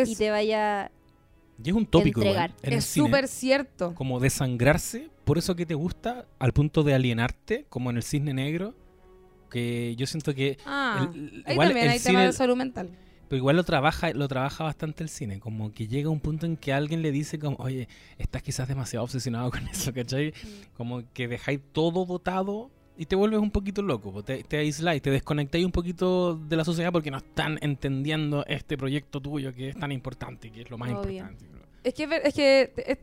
Y te vaya... Y es un tópico Entregar. igual, en es súper cierto. como desangrarse por eso que te gusta al punto de alienarte, como en el cisne negro, que yo siento que Ah, el- ahí igual también el hay cine- temas de salud mental. pero igual lo trabaja, lo trabaja bastante el cine, como que llega un punto en que alguien le dice como, oye, estás quizás demasiado obsesionado con eso, ¿cachai? Como que dejáis todo botado y te vuelves un poquito loco, te, te aisláis, te desconectáis un poquito de la sociedad porque no están entendiendo este proyecto tuyo que es tan importante, que es lo más Obvio. importante. Es que, es que es-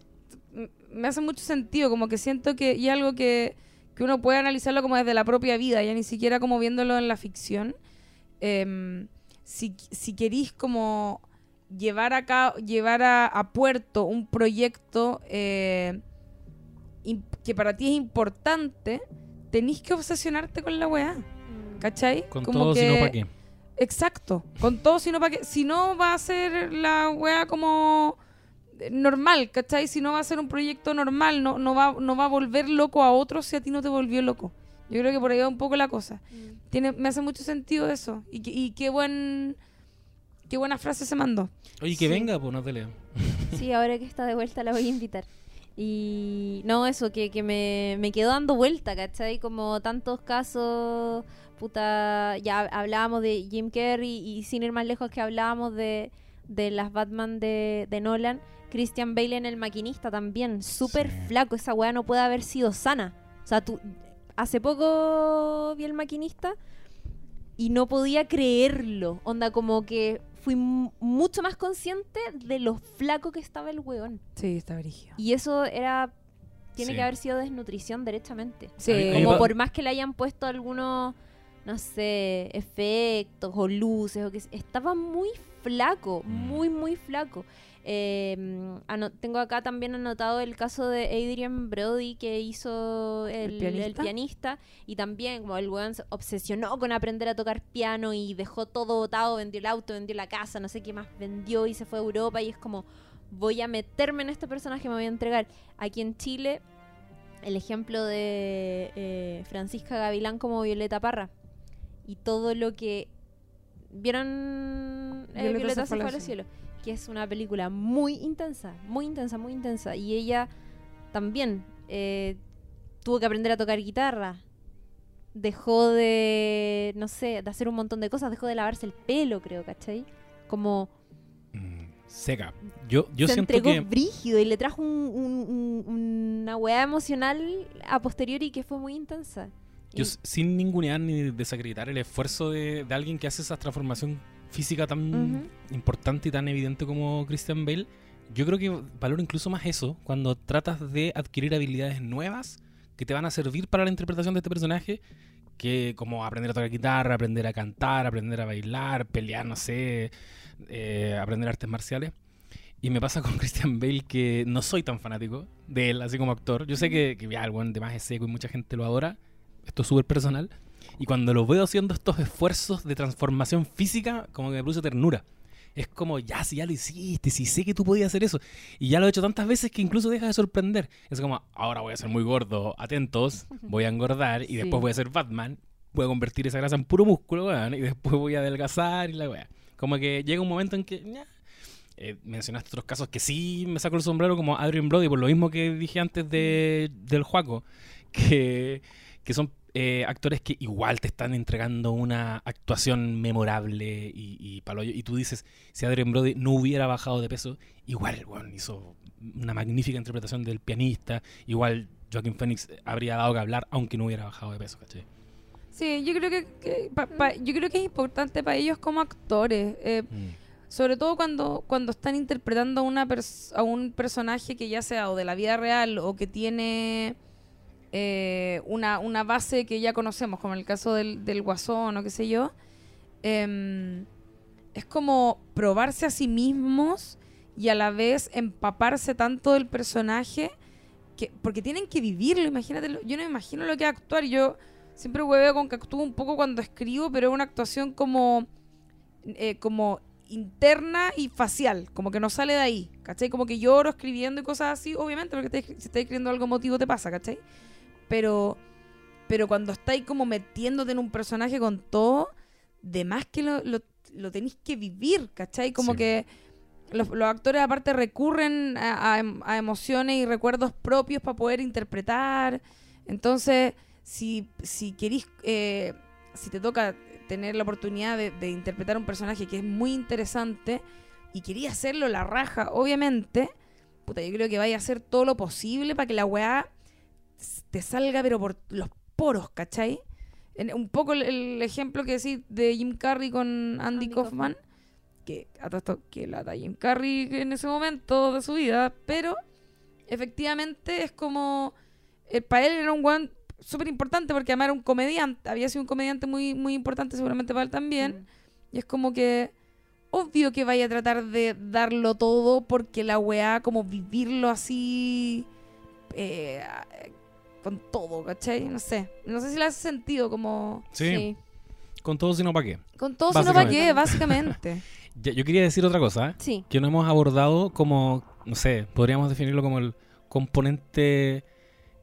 me hace mucho sentido, como que siento que y algo que, que uno puede analizarlo como desde la propia vida, ya ni siquiera como viéndolo en la ficción. Em, si, si querís como llevar a cabo, llevar a, a puerto un proyecto eh, que para ti es importante, tenés que obsesionarte con la weá, ¿cachai? Con Como todo, si no, que- ¿para qué? Exacto, con todo, sino para que, si no va a ser la wea como normal, ¿cachai? Si no va a ser un proyecto normal, no, no, va, no va a volver loco a otros si a ti no te volvió loco. Yo creo que por ahí va un poco la cosa. Tiene, me hace mucho sentido eso. Y, que- y qué buen qué buena frase se mandó. Oye, que Sí. venga, pues no te leo. Sí, ahora que está de vuelta la voy a invitar. Y no, eso, que, que me, me quedó dando vuelta, ¿cachai? Como tantos casos, puta, ya hablábamos de Jim Carrey y sin ir más lejos que hablábamos de, de las Batman de, de Nolan. Christian Bale en El Maquinista también, súper Sí. flaco, esa weá no puede haber sido sana. O sea, tú, hace poco vi El Maquinista y no podía creerlo. Onda, como que fui mu- mucho más consciente de lo flaco que estaba el weón. Sí, está brígido. Y eso era. Tiene Sí. que haber sido desnutrición derechamente. Sí. Como por más que le hayan puesto algunos, no sé, efectos o luces o que estaba muy flaco, Mm. muy, muy flaco. Eh, tengo acá también anotado el caso de Adrian Brody que hizo el, ¿El el pianista? y también como el weón se obsesionó con aprender a tocar piano y dejó todo botado, vendió el auto, vendió la casa, no sé qué más vendió y se fue a Europa y es como voy a meterme en este personaje, me voy a entregar. Aquí en Chile el ejemplo de eh, Francisca Gavilán como Violeta Parra y todo lo que vieron eh, Violeta Violeta se fue fue a a la los cielos, que es una película muy intensa, muy intensa, muy intensa y ella también eh, tuvo que aprender a tocar guitarra. Dejó de, no sé, de hacer un montón de cosas, dejó de lavarse el pelo, creo, ¿cachai? Como Mm, seca. Yo, yo se siento entregó que. brígido y le trajo un- un- un- una weá emocional a posteriori que fue muy intensa. Yo, Y- sin ningunear ni desacreditar el esfuerzo de, de alguien que hace esa transformación física tan Ujú. importante y tan evidente como Christian Bale, yo creo que valoro incluso más eso cuando tratas de adquirir habilidades nuevas que te van a servir para la interpretación de este personaje, que como aprender a tocar guitarra, aprender a cantar, aprender a bailar, pelear, no sé, eh, aprender artes marciales. Y me pasa con Christian Bale que no soy tan fanático de él, así como actor. Yo sé que, que ya, el buen de más es seco y mucha gente lo adora. Esto es súper personal. Y cuando lo veo haciendo estos esfuerzos de transformación física, como que me produce ternura. Es como, ya, si ya lo hiciste, si sé que tú podías hacer eso. Y ya lo he hecho tantas veces que incluso deja de sorprender. Es como, ahora voy a ser muy gordo, atentos, voy a engordar y Sí. después voy a ser Batman. Voy a convertir esa grasa en puro músculo, weón, y después voy a adelgazar y la weá. Como que llega un momento en que, ya. Eh, mencionaste otros casos que sí me saco el sombrero, como Adrian Brody, por lo mismo que dije antes de, del Juaco, que, que son eh, actores que igual te están entregando una actuación memorable y, y palo- Y tú dices, si Adrian Brody no hubiera bajado de peso, igual bueno, hizo una magnífica interpretación del pianista, igual Joaquin Phoenix habría dado que hablar aunque no hubiera bajado de peso, ¿cachai? Sí, yo creo que, que pa- pa- yo creo que es importante para ellos como actores. Eh, Mm. Sobre todo cuando, cuando están interpretando a, una a un personaje que ya sea o de la vida real o que tiene eh, una, una base que ya conocemos, como en el caso del, del guasón o qué sé yo. em, es como probarse a sí mismos y a la vez empaparse tanto del personaje que porque tienen que vivirlo, imagínate, yo no me imagino lo que es actuar, yo siempre hueveo con que actúo un poco cuando escribo, pero es una actuación como eh, como interna y facial, como que no sale de ahí, ¿cachai? Como que lloro escribiendo y cosas así, obviamente, porque te- si estás escribiendo algo emotivo te pasa, ¿cachai? Pero, pero cuando estáis como metiéndote en un personaje con todo, de más que lo, lo, lo tenéis que vivir, ¿cachai? Como Sí. que los, los actores aparte recurren a, a em- a emociones y recuerdos propios para poder interpretar. Entonces, si, si querís, eh, si te toca tener la oportunidad de, de interpretar un personaje que es muy interesante y quería hacerlo la raja, obviamente, puta, yo creo que vaya a hacer todo lo posible para que la weá te salga, pero por los poros, ¿cachai? En- un poco el, el ejemplo que decís de Jim Carrey con Andy, Andy Kaufman, Kaufman. que a todo que la da Jim Carrey en ese momento de su vida, pero efectivamente es como eh, para él era un weón súper importante porque además era un comediante, había sido un comediante muy, muy importante seguramente para él también. Mm. Y es como que obvio que vaya a tratar de darlo todo porque la weá, como vivirlo así eh, con todo, ¿cachai? No sé. No sé si le hace sentido como... Sí, con todo sino para qué. Con todo, sino para qué, Básicamente. yo quería decir otra cosa, ¿eh? Sí. que no hemos abordado como, no sé, podríamos definirlo como el componente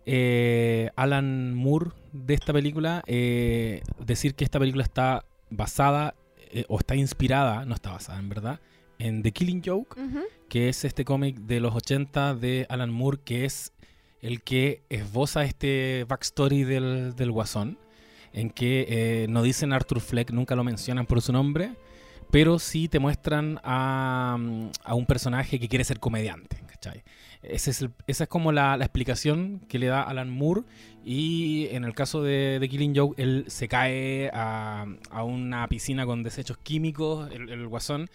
eh, Alan Moore de esta película. eh, decir que esta película está basada eh, o está inspirada, no está basada en verdad, en The Killing Joke, que es este cómic de los 80 de Alan Moore, que es el que esboza este backstory del, del guasón, en que eh, no dicen Arthur Fleck, nunca lo mencionan por su nombre, pero sí te muestran a, mm, a un personaje que quiere ser comediante, es esa es como la, la explicación que le da Alan Moore y en el caso de, de Killing Joke, él se cae a, a una piscina con desechos químicos, el, el guasón,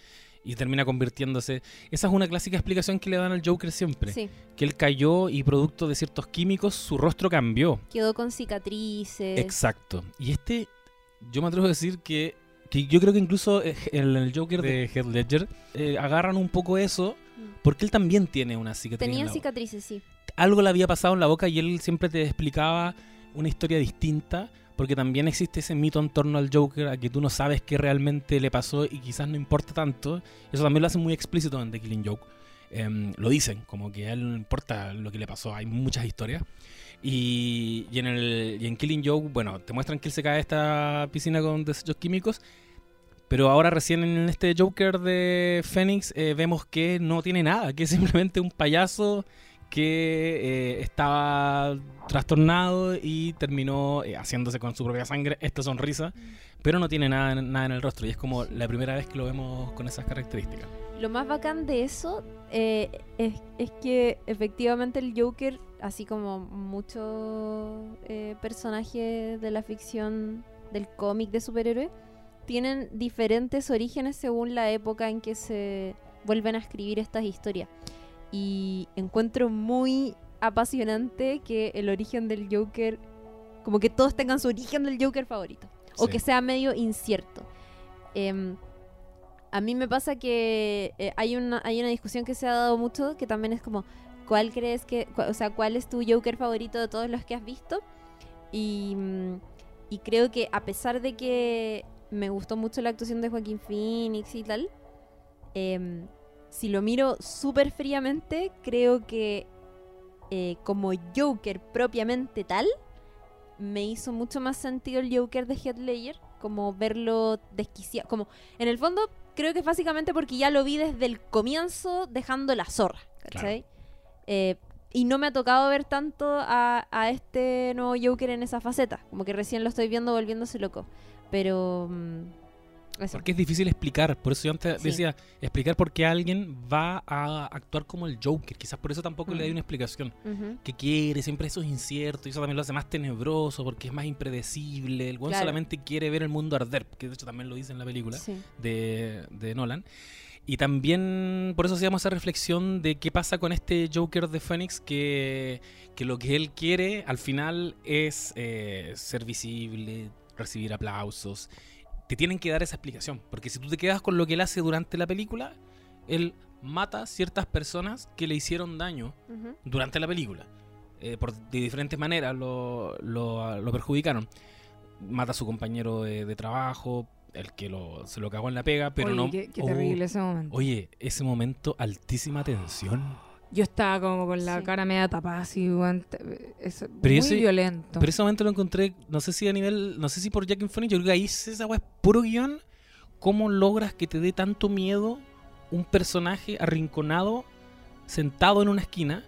y termina convirtiéndose... Esa es una clásica explicación que le dan al Joker siempre, Sí. que él cayó y producto de ciertos químicos su rostro cambió. Quedó con cicatrices. Exacto. Y este, yo me atrevo a decir que, que yo creo que incluso eh, en el Joker de Heath Ledger eh, agarran un poco eso, Mm. porque él también tiene una cicatriz. en Tenía boca. cicatrices, sí. Algo le había pasado en la boca y él siempre te explicaba una historia distinta, porque también existe ese mito en torno al Joker a que tú no sabes qué realmente le pasó y quizás no importa tanto. Eso también lo hacen muy explícito en The Killing Joke. Em, lo dicen, como que a él no importa lo que le pasó, hay muchas historias. Y, y en el, y en Killing Joke, bueno, te muestran que él se cae a esta piscina con desechos químicos. Pero ahora recién en este Joker de Phoenix eh, vemos que no tiene nada, que es simplemente un payaso que eh, estaba trastornado y terminó eh, haciéndose con su propia sangre esta sonrisa, pero no tiene nada, nada en el rostro y es como la primera vez que lo vemos con esas características. Lo más bacán de eso eh, es, es que efectivamente el Joker, así como muchos personajes de la ficción del cómic de superhéroes, tienen diferentes orígenes según la época en que se vuelven a escribir estas historias. Y encuentro muy apasionante que el origen del Joker, como que todos tengan su origen del Joker favorito, o que sea medio incierto. Em, a mí me pasa que eh, hay, una, hay una discusión que se ha dado mucho, que también es como, ¿cuál crees que, o sea, cuál es tu Joker favorito de todos los que has visto? Y, mm, y creo que a pesar de que me gustó mucho la actuación de Joaquín Phoenix y tal, em, si lo miro súper fríamente, creo que eh, como Joker propiamente tal, me hizo mucho más sentido el Joker de Heath Ledger, como verlo desquiciado, como en el fondo creo que es básicamente porque ya lo vi desde el comienzo dejando la zorra, ¿cachai? Eh, y no me ha tocado ver tanto a, a este nuevo Joker en esa faceta, como que recién lo estoy viendo volviéndose loco, pero... mm, eso. Porque es difícil explicar, por eso yo antes Sí. decía, explicar por qué alguien va a actuar como el Joker, quizás por eso tampoco le Mm. hay una explicación. Que quiere, siempre eso es incierto y eso también lo hace más tenebroso porque es más impredecible. El weón Claro. solamente quiere ver el mundo arder, que de hecho también lo dice en la película Sí. de, de Nolan. y también por eso hacíamos esa reflexión de qué pasa con este Joker de Phoenix, que, que lo que él quiere al final es eh, ser visible, recibir aplausos. Te tienen que dar esa explicación, porque si tú te quedas con lo que él hace durante la película, él mata ciertas personas que le hicieron daño durante la película. Eh, por, de diferentes maneras lo, lo- lo perjudicaron. Mata a su compañero de, de trabajo, el que lo, se lo cagó en la pega, pero Oye, no... Qué, qué Oh, terrible ese momento. Oye, ese momento, altísima tensión. Yo estaba como con la Sí. cara media tapada así, Es Pero muy ese- violento. Pero ese momento lo encontré, no sé si a nivel, no sé si por Jack and Phoenix, yo creo que ahí esa weá es puro guion. ¿Cómo logras que te dé tanto miedo un personaje arrinconado, sentado en una esquina,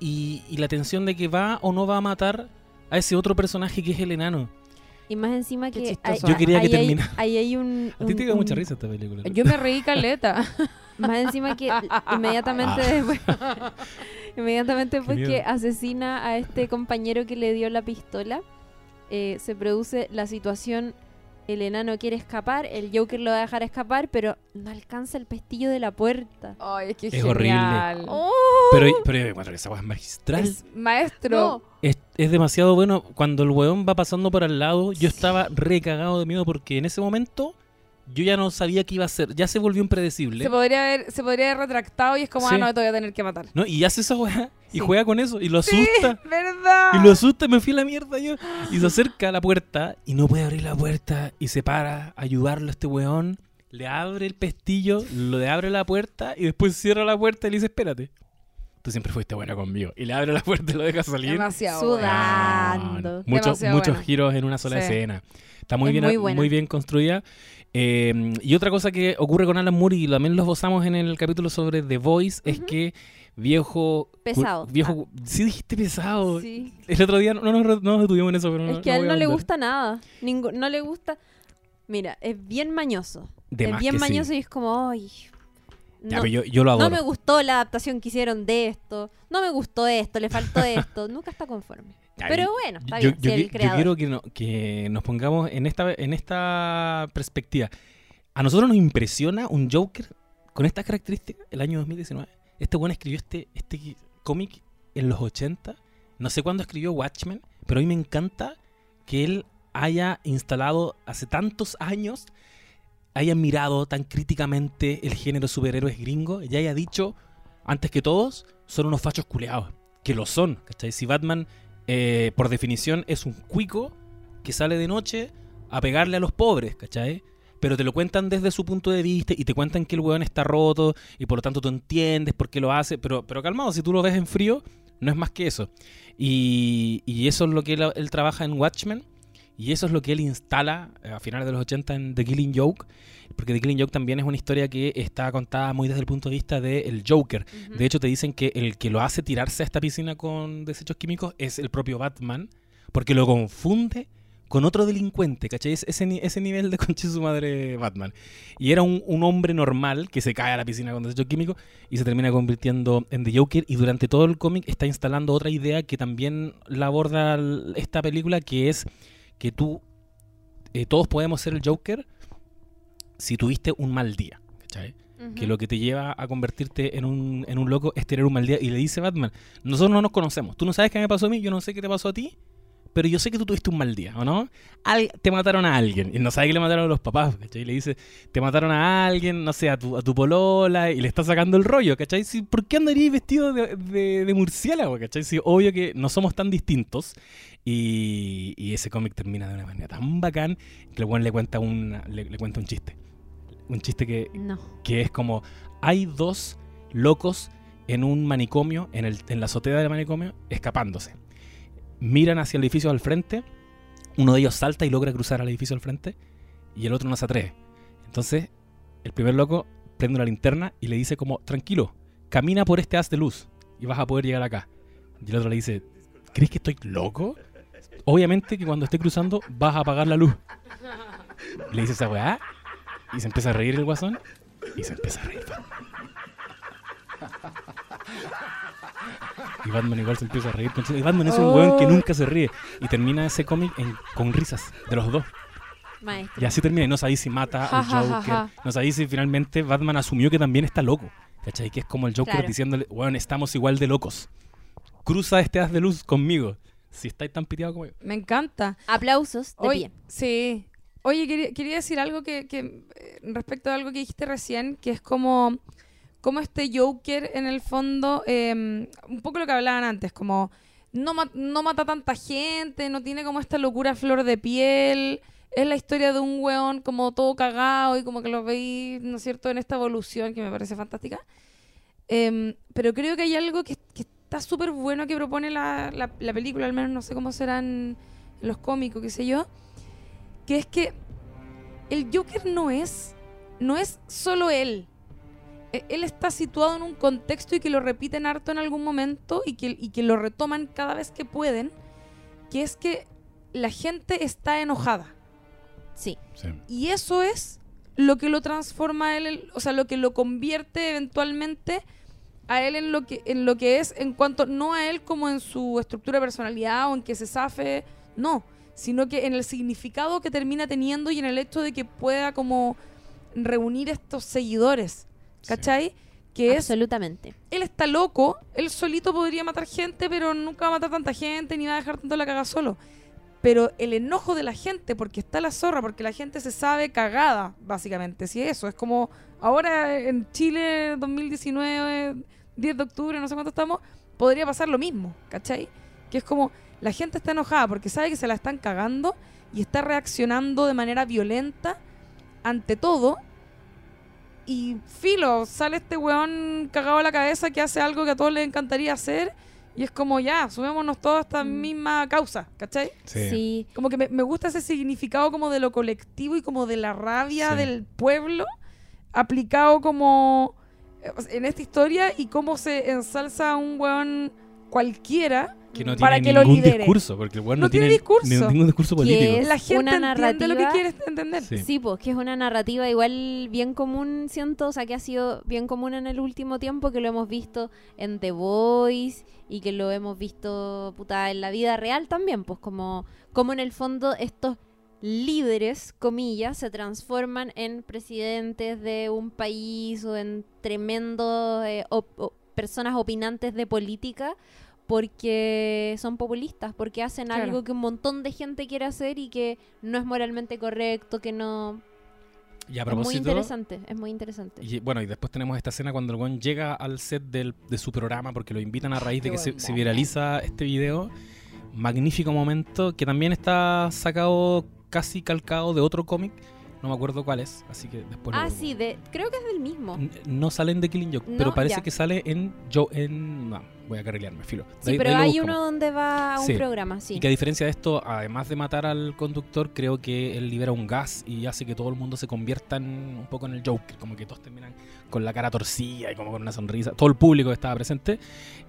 y, y la tensión de que va o no va a matar a ese otro personaje que es el enano? Y más encima Qué que hay- Yo quería que ahí hay- terminara. Ahí hay un... A ti te un- dio mucha risa esta película. Yo me reí caleta. Más encima que inmediatamente Ah. después, inmediatamente después que asesina a este compañero que le dio la pistola, eh, se produce la situación, el enano quiere escapar, el Joker lo va a dejar escapar, pero no alcanza el pestillo de la puerta. Ay, es que es, Es horrible. ¡Oh! Pero, pero yo encuentro que esa es magistral. Es maestro. No, Es, es demasiado bueno. Cuando el weón va pasando por al lado, yo estaba recagado de miedo porque en ese momento yo ya no sabía qué iba a hacer. Ya se volvió impredecible. Se podría haber, se podría haber retractado y es como, Sí. ah, no, te voy a tener que matar. ¿No? Y hace esa weá y Sí. juega con eso y lo asusta. ¿Verdad? Y lo asusta, me fui a la mierda yo. Y se acerca a la puerta y no puede abrir la puerta y se para a ayudarlo a este weón. Le abre el pestillo, le abre la puerta y después cierra la puerta y le dice, espérate. Tú siempre fuiste buena conmigo. Y le abre la puerta y lo deja salir. Demasiado. Sudando. bueno. Muchos, Demasiado muchos buena. giros en una sola Sí. escena. Está muy Es bien, muy bien construida. Eh, y otra cosa que ocurre con Alan Moore, y también lo esbozamos en el capítulo sobre The Voice, es que viejo... Pesado. Viejo, sí dijiste pesado. sí. El otro día no, no, nos- no nos detuvimos en eso, pero Es que a él no le gusta nada. No le gusta. Mira, es bien mañoso. De es más bien que sí. mañoso y es como, ay. Ya, No, pero yo, yo lo no adoro. me gustó la adaptación que hicieron de esto. No me gustó esto, le faltó esto. Nunca está conforme. Ya, Pero bueno, está yo, bien. yo si yo quiero que, no- que nos pongamos en esta, en esta perspectiva. A nosotros nos impresiona un Joker con estas características el año 2019. Este bueno escribió este, este cómic en los 80. No sé cuándo escribió Watchmen, pero a mí me encanta que él haya instalado hace tantos años, haya mirado tan críticamente el género superhéroes gringo y haya dicho, antes que todos, son unos fachos culeados. Que lo son, ¿cachai? Si Batman eh, por definición es un cuico que sale de noche a pegarle a los pobres, ¿cachai? Pero te lo cuentan desde su punto de vista y te cuentan que el weón está roto y por lo tanto tú entiendes por qué lo hace, pero, pero calmado, si tú lo ves en frío, no es más que eso. Y, eso es lo que él trabaja en Watchmen y eso es lo que él instala eh, a finales de los 80 en The Killing Joke, porque The Killing Joke también es una historia que está contada muy desde el punto de vista del Joker. Ujú. De hecho, te dicen que el que lo hace tirarse a esta piscina con desechos químicos es el propio Batman, porque lo confunde con otro delincuente, ¿cachai? Es- ese, ese nivel de conche su madre Batman. Y era un, un hombre normal que se cae a la piscina con desechos químicos y se termina convirtiendo en The Joker. Y durante todo el cómic está instalando otra idea que también la aborda esta película, que es que tú, eh, todos podemos ser el Joker si tuviste un mal día, ¿cachai? Que lo que te lleva a convertirte en un, en un loco es tener un mal día. Y le dice Batman, nosotros no nos conocemos. Tú no sabes qué me pasó a mí, yo no sé qué te pasó a ti, pero yo sé que tú tuviste un mal día, ¿o no? Al- te mataron a alguien. Y no sabe que le mataron a los papás, ¿cachai? Y le dice, te mataron a alguien, no sé, a tu, a tu polola, y le está sacando el rollo, ¿cachai? Si, ¿Por qué andarías vestido de, de, de murciélago, ¿cachai? Si obvio que no somos tan distintos. Y, y ese cómic termina de una manera tan bacán que el buen le cuenta, un le, le cuenta un chiste. Un chiste que, No. que es como hay dos locos en un manicomio, en, el, en la azotea del manicomio, escapándose. Miran hacia el edificio al frente, uno de ellos salta y logra cruzar al edificio al frente, y el otro no se atreve. Entonces, el primer loco prende una linterna y le dice como, tranquilo, camina por este haz de luz y vas a poder llegar acá. Y el otro le dice, ¿crees que estoy loco? Obviamente que cuando esté cruzando vas a apagar la luz. Le dice esa weá y se empieza a reír el guasón y se empieza a reír Batman. Y Batman igual se empieza a reír. Y Batman es un weón que nunca se ríe. Y termina ese cómic con risas de los dos. Maestro. Y así termina. Y no sabéis si mata Ja, al ja, Joker. ja. No sabéis si finalmente Batman asumió que también está loco. ¿Cachai? Que es como el Joker Claro. diciéndole, bueno, estamos igual de locos. Cruza este haz de luz conmigo. Si estáis tan piteados como yo. Me encanta. Aplausos de Oye, pie. sí. Oye, quería, quería decir algo que, que, eh, respecto a algo que dijiste recién, que es como, como este Joker en el fondo, eh, un poco lo que hablaban antes, como no, ma- no mata tanta gente, no tiene como esta locura flor de piel, es la historia de un weón como todo cagado y como que lo veis, ¿no es cierto?, en esta evolución que me parece fantástica. Em, pero creo que hay algo que, que está súper bueno que propone la, la- la película, al menos no sé cómo serán los cómicos, qué sé yo, que es que el Joker no es, no es solo él. E- Él está situado en un contexto y que lo repiten harto en algún momento y que, y que lo retoman cada vez que pueden, que es que la gente está enojada. Sí. Sí. Y eso es lo que lo transforma él, o sea, lo que lo convierte eventualmente a él en lo que en lo que es en cuanto no a él como en su estructura de personalidad o en que se zafe, no, sino que en el significado que termina teniendo y en el hecho de que pueda como reunir estos seguidores, ¿cachai? Que es Absolutamente. él está loco, él solito podría matar gente, pero nunca va a matar tanta gente ni va a dejar tanto la caga solo. Pero el enojo de la gente, porque está la zorra, porque la gente se sabe cagada, básicamente. Si eso, es como ahora en Chile 2019, 10 de octubre, no sé cuánto estamos, podría pasar lo mismo, ¿cachai? Que es como la gente está enojada porque sabe que se la están cagando y está reaccionando de manera violenta ante todo. Y filo, sale este weón cagado a la cabeza que hace algo que a todos les encantaría hacer. Y es como ya, subémonos todos a esta Mm. misma causa, ¿cachai? Sí. Sí. Como que me, me gusta ese significado como de lo colectivo y como de la rabia Sí. del pueblo aplicado como en esta historia y cómo se ensalza a un weón cualquiera Que no para tiene que lo lidere. discurso, porque el weón No no, tiene tiene discurso. ni- ningún discurso Que político. es La gente una entiende lo que narrativa- quiere entender. Sí. Sí, pues que es una narrativa igual bien común, siento, o sea, que ha sido bien común en el último tiempo, que lo hemos visto en The Voice y que lo hemos visto, puta, en la vida real también, pues como, como en el fondo estos líderes, comillas, se transforman en presidentes de un país o en tremendos eh, op- personas opinantes de política porque son populistas, porque hacen Claro. algo que un montón de gente quiere hacer y que no es moralmente correcto, que no... Y a Es muy interesante, es muy interesante. Y bueno, y después tenemos esta escena cuando el weón llega al set del- de su programa porque lo invitan a raíz de que se, se viraliza este video. Magnífico momento que también está sacado casi calcado de otro cómic. No me acuerdo cuál es, así que después lo- ah, sí, de, creo que es del mismo. N- No salen de Killing Joke, No, pero parece ya. que sale en yo en no, voy a carrilearme, filo. Sí, ahí- pero hay uno donde va a un Sí. programa, sí. Y que a diferencia de esto, además de matar al conductor, creo que él libera un gas y hace que todo el mundo se convierta en, un poco en el Joker, como que todos terminan con la cara torcida y como con una sonrisa, todo el público que estaba presente.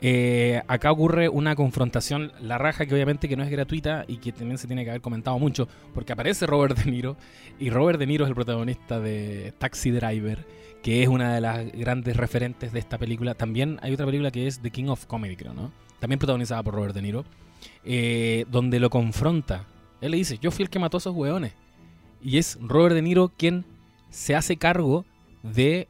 Eh, acá ocurre una confrontación, la raja que obviamente que no es gratuita y que también se tiene que haber comentado mucho, porque aparece Robert De Niro y Robert De Niro es el protagonista de Taxi Driver, que es una de las grandes referentes de esta película. También hay otra película que es The King of Comedy, creo, ¿no? También protagonizada por Robert De Niro eh, donde lo confronta. Él le dice, yo fui el que mató a esos hueones. Y es Robert De Niro quien se hace cargo de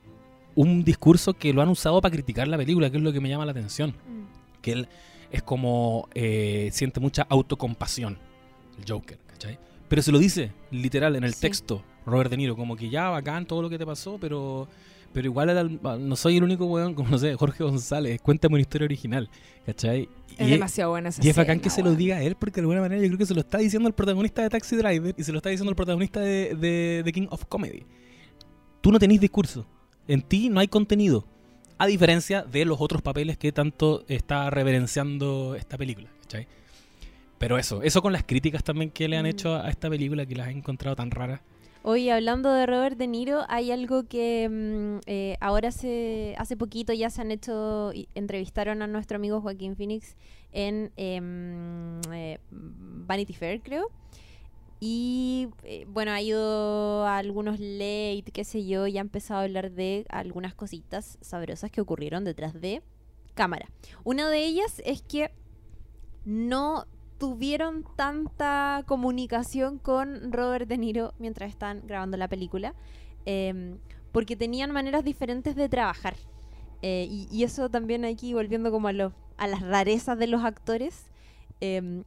un discurso que lo han usado para criticar la película, que es lo que me llama la atención. Mm. Que él es como, eh, siente mucha autocompasión, el Joker, ¿cachai? Pero se lo dice, literal, en el Sí. texto, Robert De Niro, como que ya, bacán todo lo que te pasó, pero... Pero igual era el- no soy el único weón, como no sé, Jorge González, cuéntame una historia original, ¿cachai? Es Y- demasiado buena esa y es bacán escena, que se lo diga a él, porque de alguna manera yo creo que se lo está diciendo el protagonista de Taxi Driver y se lo está diciendo el protagonista de, de, de King of Comedy. Tú no tenés discurso. En ti no hay contenido. A diferencia de los otros papeles que tanto está reverenciando esta película. ¿cachai? Pero eso, eso con las críticas también que le han Mm. hecho a esta película que las he encontrado tan raras. Oye, hablando de Robert De Niro, hay algo que mm, eh, ahora se, hace poquito ya se han hecho, entrevistaron a nuestro amigo Joaquín Phoenix en em, eh, Vanity Fair, creo. Y eh, bueno, ha ido a algunos late, qué sé yo, y ha empezado a hablar de algunas cositas sabrosas que ocurrieron detrás de cámara. Una de ellas es que no tuvieron tanta comunicación con Robert De Niro mientras estaban grabando la película, em, porque tenían maneras diferentes de trabajar. Eh, y, y eso también aquí, volviendo como a, lo- a las rarezas de los actores, em,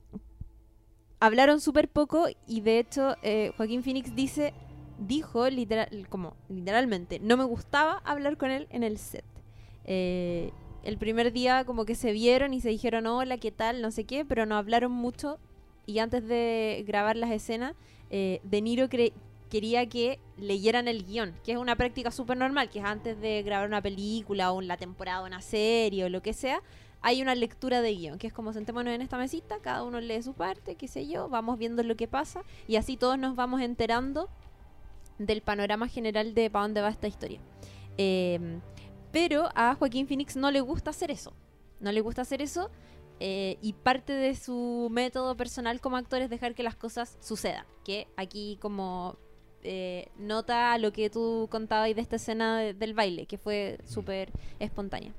hablaron súper poco y de hecho eh, Joaquín Phoenix dice, dijo literal, como literalmente, no me gustaba hablar con él en el set. Eh, el primer día como que se vieron y se dijeron hola, ¿qué tal? No sé qué, pero no hablaron mucho y antes de grabar las escenas, eh, De Niro quería que leyeran el guion, que es una práctica súper normal, que es antes de grabar una película o la temporada de una serie o lo que sea, hay una lectura de guion, que es como sentémonos en esta mesita, cada uno lee su parte, qué sé yo, vamos viendo lo que pasa y así todos nos vamos enterando del panorama general de para dónde va esta historia. Eh, pero a Joaquín Phoenix no le gusta hacer eso. No le gusta hacer eso. eh, y parte de su método personal como actor es dejar que las cosas sucedan. Que aquí como eh, nota lo que tú contabas de esta escena de- del baile, que fue súper espontánea.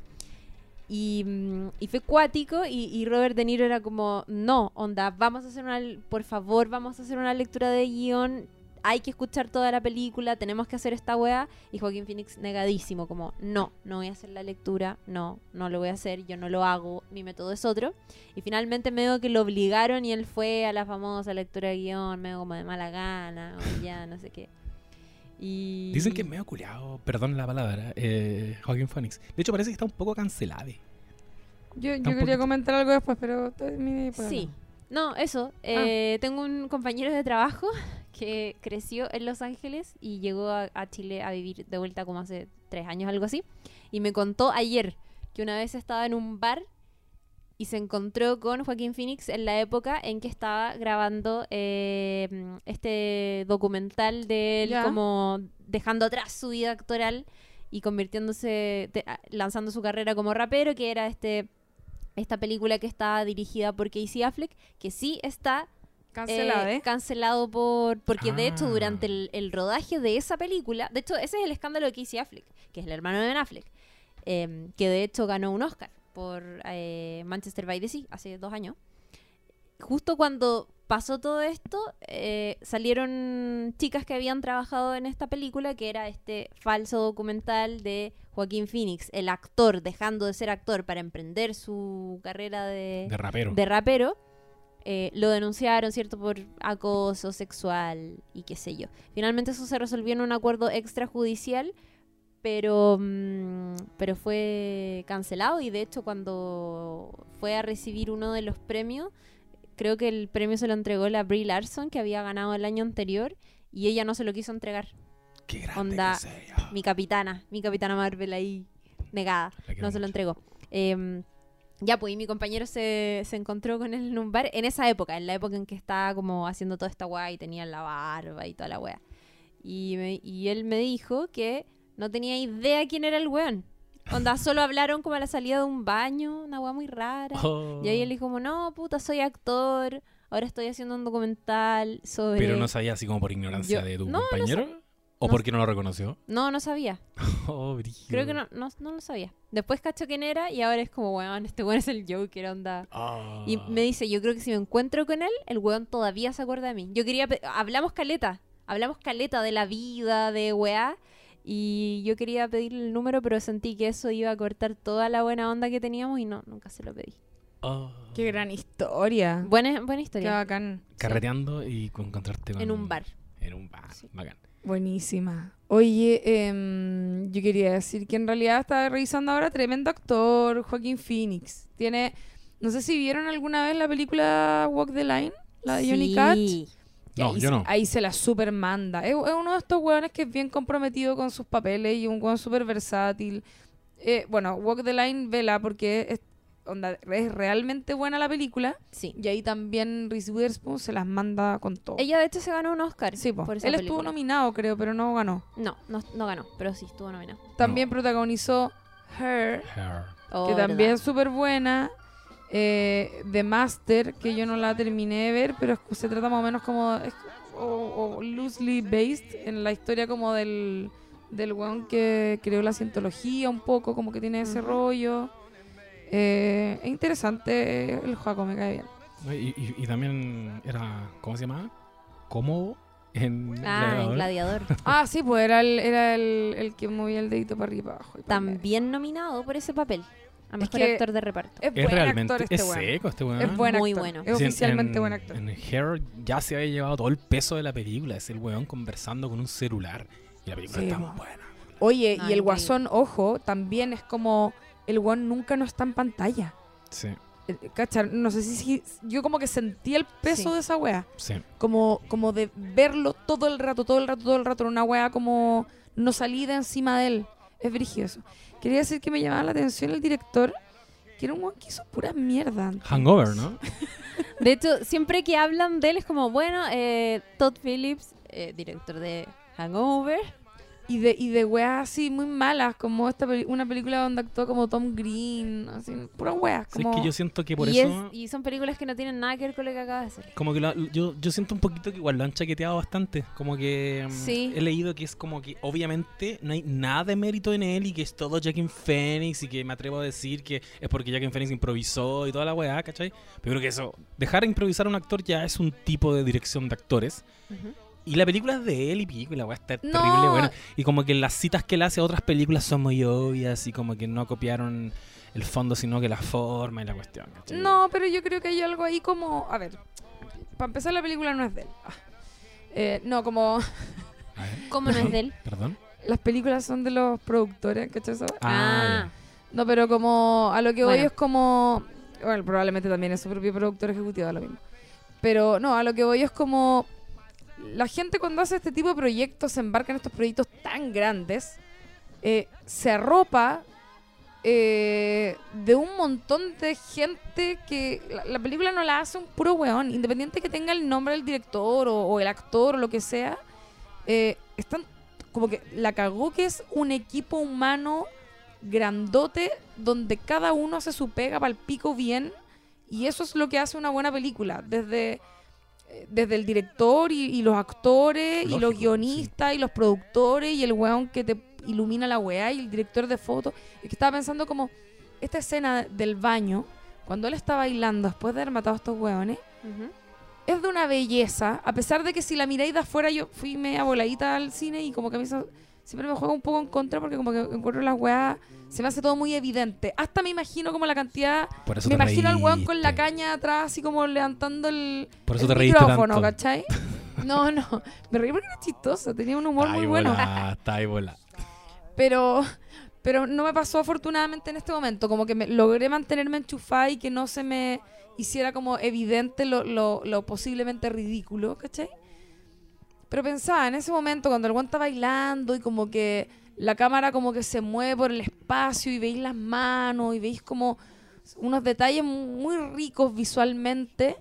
Y, mm, y fue cuático y, y Robert De Niro era como, no, onda, vamos a hacer una, por favor, vamos a hacer una lectura de guion, hay que escuchar toda la película, tenemos que hacer esta weá. Y Joaquín Phoenix negadísimo, como, no, no voy a hacer la lectura, no, no lo voy a hacer, yo no lo hago, mi método es otro. Y finalmente medio que lo obligaron y él fue a la famosa lectura de guion, medio como de mala gana, o ya, no sé qué. Y... Dicen que es medio culiado, perdón la palabra, eh, Joaquín Phoenix. De hecho, parece que está un poco cancelado. Yo, yo quería poquito. comentar algo después, pero por Sí. No, eso. Ah. eh, Tengo un compañero de trabajo que creció en Los Ángeles y llegó a, a Chile a vivir de vuelta como hace tres años, algo así. Y me contó ayer que una vez estaba en un bar y se encontró con Joaquín Phoenix en la época en que estaba grabando eh, este documental de él como dejando atrás su vida actoral y convirtiéndose, te- lanzando su carrera como rapero, que era este esta película que está dirigida por Casey Affleck, que sí está Cancelada, eh, ¿eh? cancelado por porque de hecho Ah. durante el, el rodaje de esa película, de hecho ese es el escándalo de Casey Affleck, que es el hermano de Ben Affleck, eh, que de hecho ganó un Oscar por eh, Manchester by the Sea hace dos años. Justo cuando pasó todo esto, eh, salieron chicas que habían trabajado en esta película, que era este falso documental de Joaquín Phoenix, el actor dejando de ser actor para emprender su carrera de, De rapero. de rapero, eh, lo denunciaron, ¿cierto?, por acoso sexual y qué sé yo. Finalmente eso se resolvió en un acuerdo extrajudicial, pero, mm, pero fue cancelado y de hecho cuando fue a recibir uno de los premios, creo que el premio se lo entregó la Brie Larson, que había ganado el año anterior, y ella no se lo quiso entregar. Qué grande onda, que. Mi capitana, mi capitana Marvel ahí negada no se lo entregó. Eh, ya, pues, y mi compañero se, se encontró con él en un bar en esa época, en la época en que estaba como haciendo toda esta weá y tenía la barba y toda la weá. Y, me- y él me dijo que no tenía idea quién era el weón. Onda, solo hablaron como a la salida de un baño, una weá muy rara. Oh. Y ahí él dijo como, no, puta, soy actor, ahora estoy haciendo un documental sobre... Pero no sabía así como por ignorancia Yo- de tu no, no compañero. ¿O no porque no lo reconoció? No, no sabía. Oh. Creo que no, no, no lo sabía. Después cachó quién era y ahora es como, weón, este weón es el Joker, onda. Ah. Y me dice, yo creo que si me encuentro con él, el weón todavía se acuerda de mí. Yo quería, hablamos caleta, hablamos caleta de la vida, de weá, y yo quería pedirle el número, pero sentí que eso iba a cortar toda la buena onda que teníamos y no, nunca se lo pedí. Oh. Qué gran historia. Buena, buena Qué historia. bacán. Carreteando y con- encontrarte con... En un bar. En un bar. Sí. Bacán. Buenísima. Oye, em, yo quería decir que en realidad estaba revisando ahora tremendo actor, Joaquín Phoenix. Tiene, no sé si vieron alguna vez la película Walk the Line, la de Johnny Sí. Cat. No, ahí, yo se- no. ahí se la super manda. Es, es uno de estos hueones que es bien comprometido con sus papeles y un hueón súper versátil. Eh, bueno, Walk the Line, vela, porque es, onda, es realmente buena la película. Sí. Y ahí también Reese Witherspoon se las manda con todo. Ella de hecho se ganó un Oscar. sí, po. por esa Él estuvo película. nominado, creo, pero no ganó. No, no, no ganó, pero sí estuvo nominado. También protagonizó Her, Hair. Oh, que verdad. también es súper buena. Eh, The Master, que yo no la terminé de ver, pero es- se trata más o menos como. es- o, o loosely based en la historia como del, del weón que creó la cientología, un poco, como que tiene ese Ujú. rollo. Eh, es interesante el Joaco, me cae bien. Y, y- y también era, ¿cómo se llamaba? Cómodo en Ah, en Gladiador. Ah, sí, pues era el, era el, el que movía el dedito para arriba y para abajo. y para. También nominado por ese papel. A mejor que- actor de reparto. Es, Es buen realmente, actor este es seco este weón. Es buen Muy actor. bueno. Es oficialmente en, buen actor. En Hair ya se había llevado todo el peso de la película. Es el weón conversando con un celular. Y la película Sí, está muy buena. Oye, No, y el guasón, ojo, también es como el guan nunca no está en pantalla. Sí, Eh, ¿Cachar? No sé si, si- yo como que sentí el peso Sí. de esa wea. sí. Como, como de verlo todo el rato, todo el rato, todo el rato en una wea como no salí de encima de él. Es brígido eso. Quería decir que me llamaba la atención el director, que era un guan que hizo pura mierda. antes. Hangover, ¿no? De hecho, siempre que hablan de él es como, bueno, eh, Todd Phillips, eh, director de Hangover. Y de, y de weas así muy malas, como esta peli- una película donde actuó como Tom Green, así, pura weas. Sí, Como... es que yo siento que por y, eso... es- y son películas que no tienen nada que ver con lo que acaba de hacer. Como que lo- yo, yo siento un poquito que igual lo han chaqueteado bastante. Como que mm, Sí. he leído que es como que obviamente no hay nada de mérito en él y que es todo Jackin Phoenix y que me atrevo a decir que es porque Jackin Phoenix improvisó y toda la weá, ¿cachai? Pero creo que eso, dejar improvisar a un actor ya es un tipo de dirección de actores. Y la película es de él y pico y la weá está No. terrible buena. Y como que las citas que él hace a otras películas son muy obvias y como que no copiaron el fondo sino que la forma y la cuestión, ¿cachai? No, pero yo creo que hay algo ahí como. A ver, para empezar, la película no es de él. Ah. Eh, no, como A ver, ¿Cómo no es de él? Perdón. las películas son de los productores, ¿cachai? Ah, No, pero como a lo que voy Bueno. es como. Bueno, probablemente también es su propio productor ejecutivo, lo mismo. Pero no, a lo que voy es como. La gente cuando hace este tipo de proyectos, se embarca en estos proyectos tan grandes, eh, se arropa eh, de un montón de gente que la, la película no la hace un puro weón, independiente que tenga el nombre del director o, el actor o lo que sea, eh, están como que la cagó que es un equipo humano grandote donde cada uno hace su pega para el pico bien y eso es lo que hace una buena película desde desde el director y, y los actores y los guionistas y los productores y el weón que te ilumina la weá y el director de fotos y que estaba pensando como esta escena del baño cuando él está bailando después de haber matado a estos weones es de una belleza, a pesar de que si la miráis de afuera, yo fui media voladita al cine y como que a mí eso siempre me juega un poco en contra porque como que encuentro las weas, se me hace todo muy evidente. Hasta me imagino como la cantidad, por eso me te imagino al weón con la reíste. caña atrás, así como levantando el, Por eso el te reíste micrófono, tanto. ¿cachai? No, no, me reí porque era chistoso, tenía un humor Está muy ahí bueno. volá, está ahí volá. Pero, pero no me pasó afortunadamente en este momento. Como que me, logré mantenerme enchufada y que no se me hiciera como evidente lo, lo, lo posiblemente ridículo, ¿cachai? Pero pensaba, en ese momento cuando el guante está bailando y como que la cámara como que se mueve por el espacio y veis las manos y veis como unos detalles muy ricos visualmente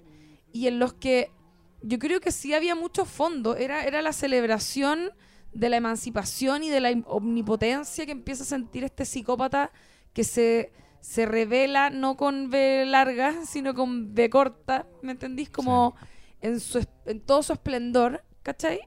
y en los que yo creo que sí había mucho fondo. Era, era la celebración de la emancipación y de la omnipotencia que empieza a sentir este psicópata que se, se revela no con B larga, sino con B corta, ¿me entendís? Como en, su, en todo su esplendor, ¿cachai?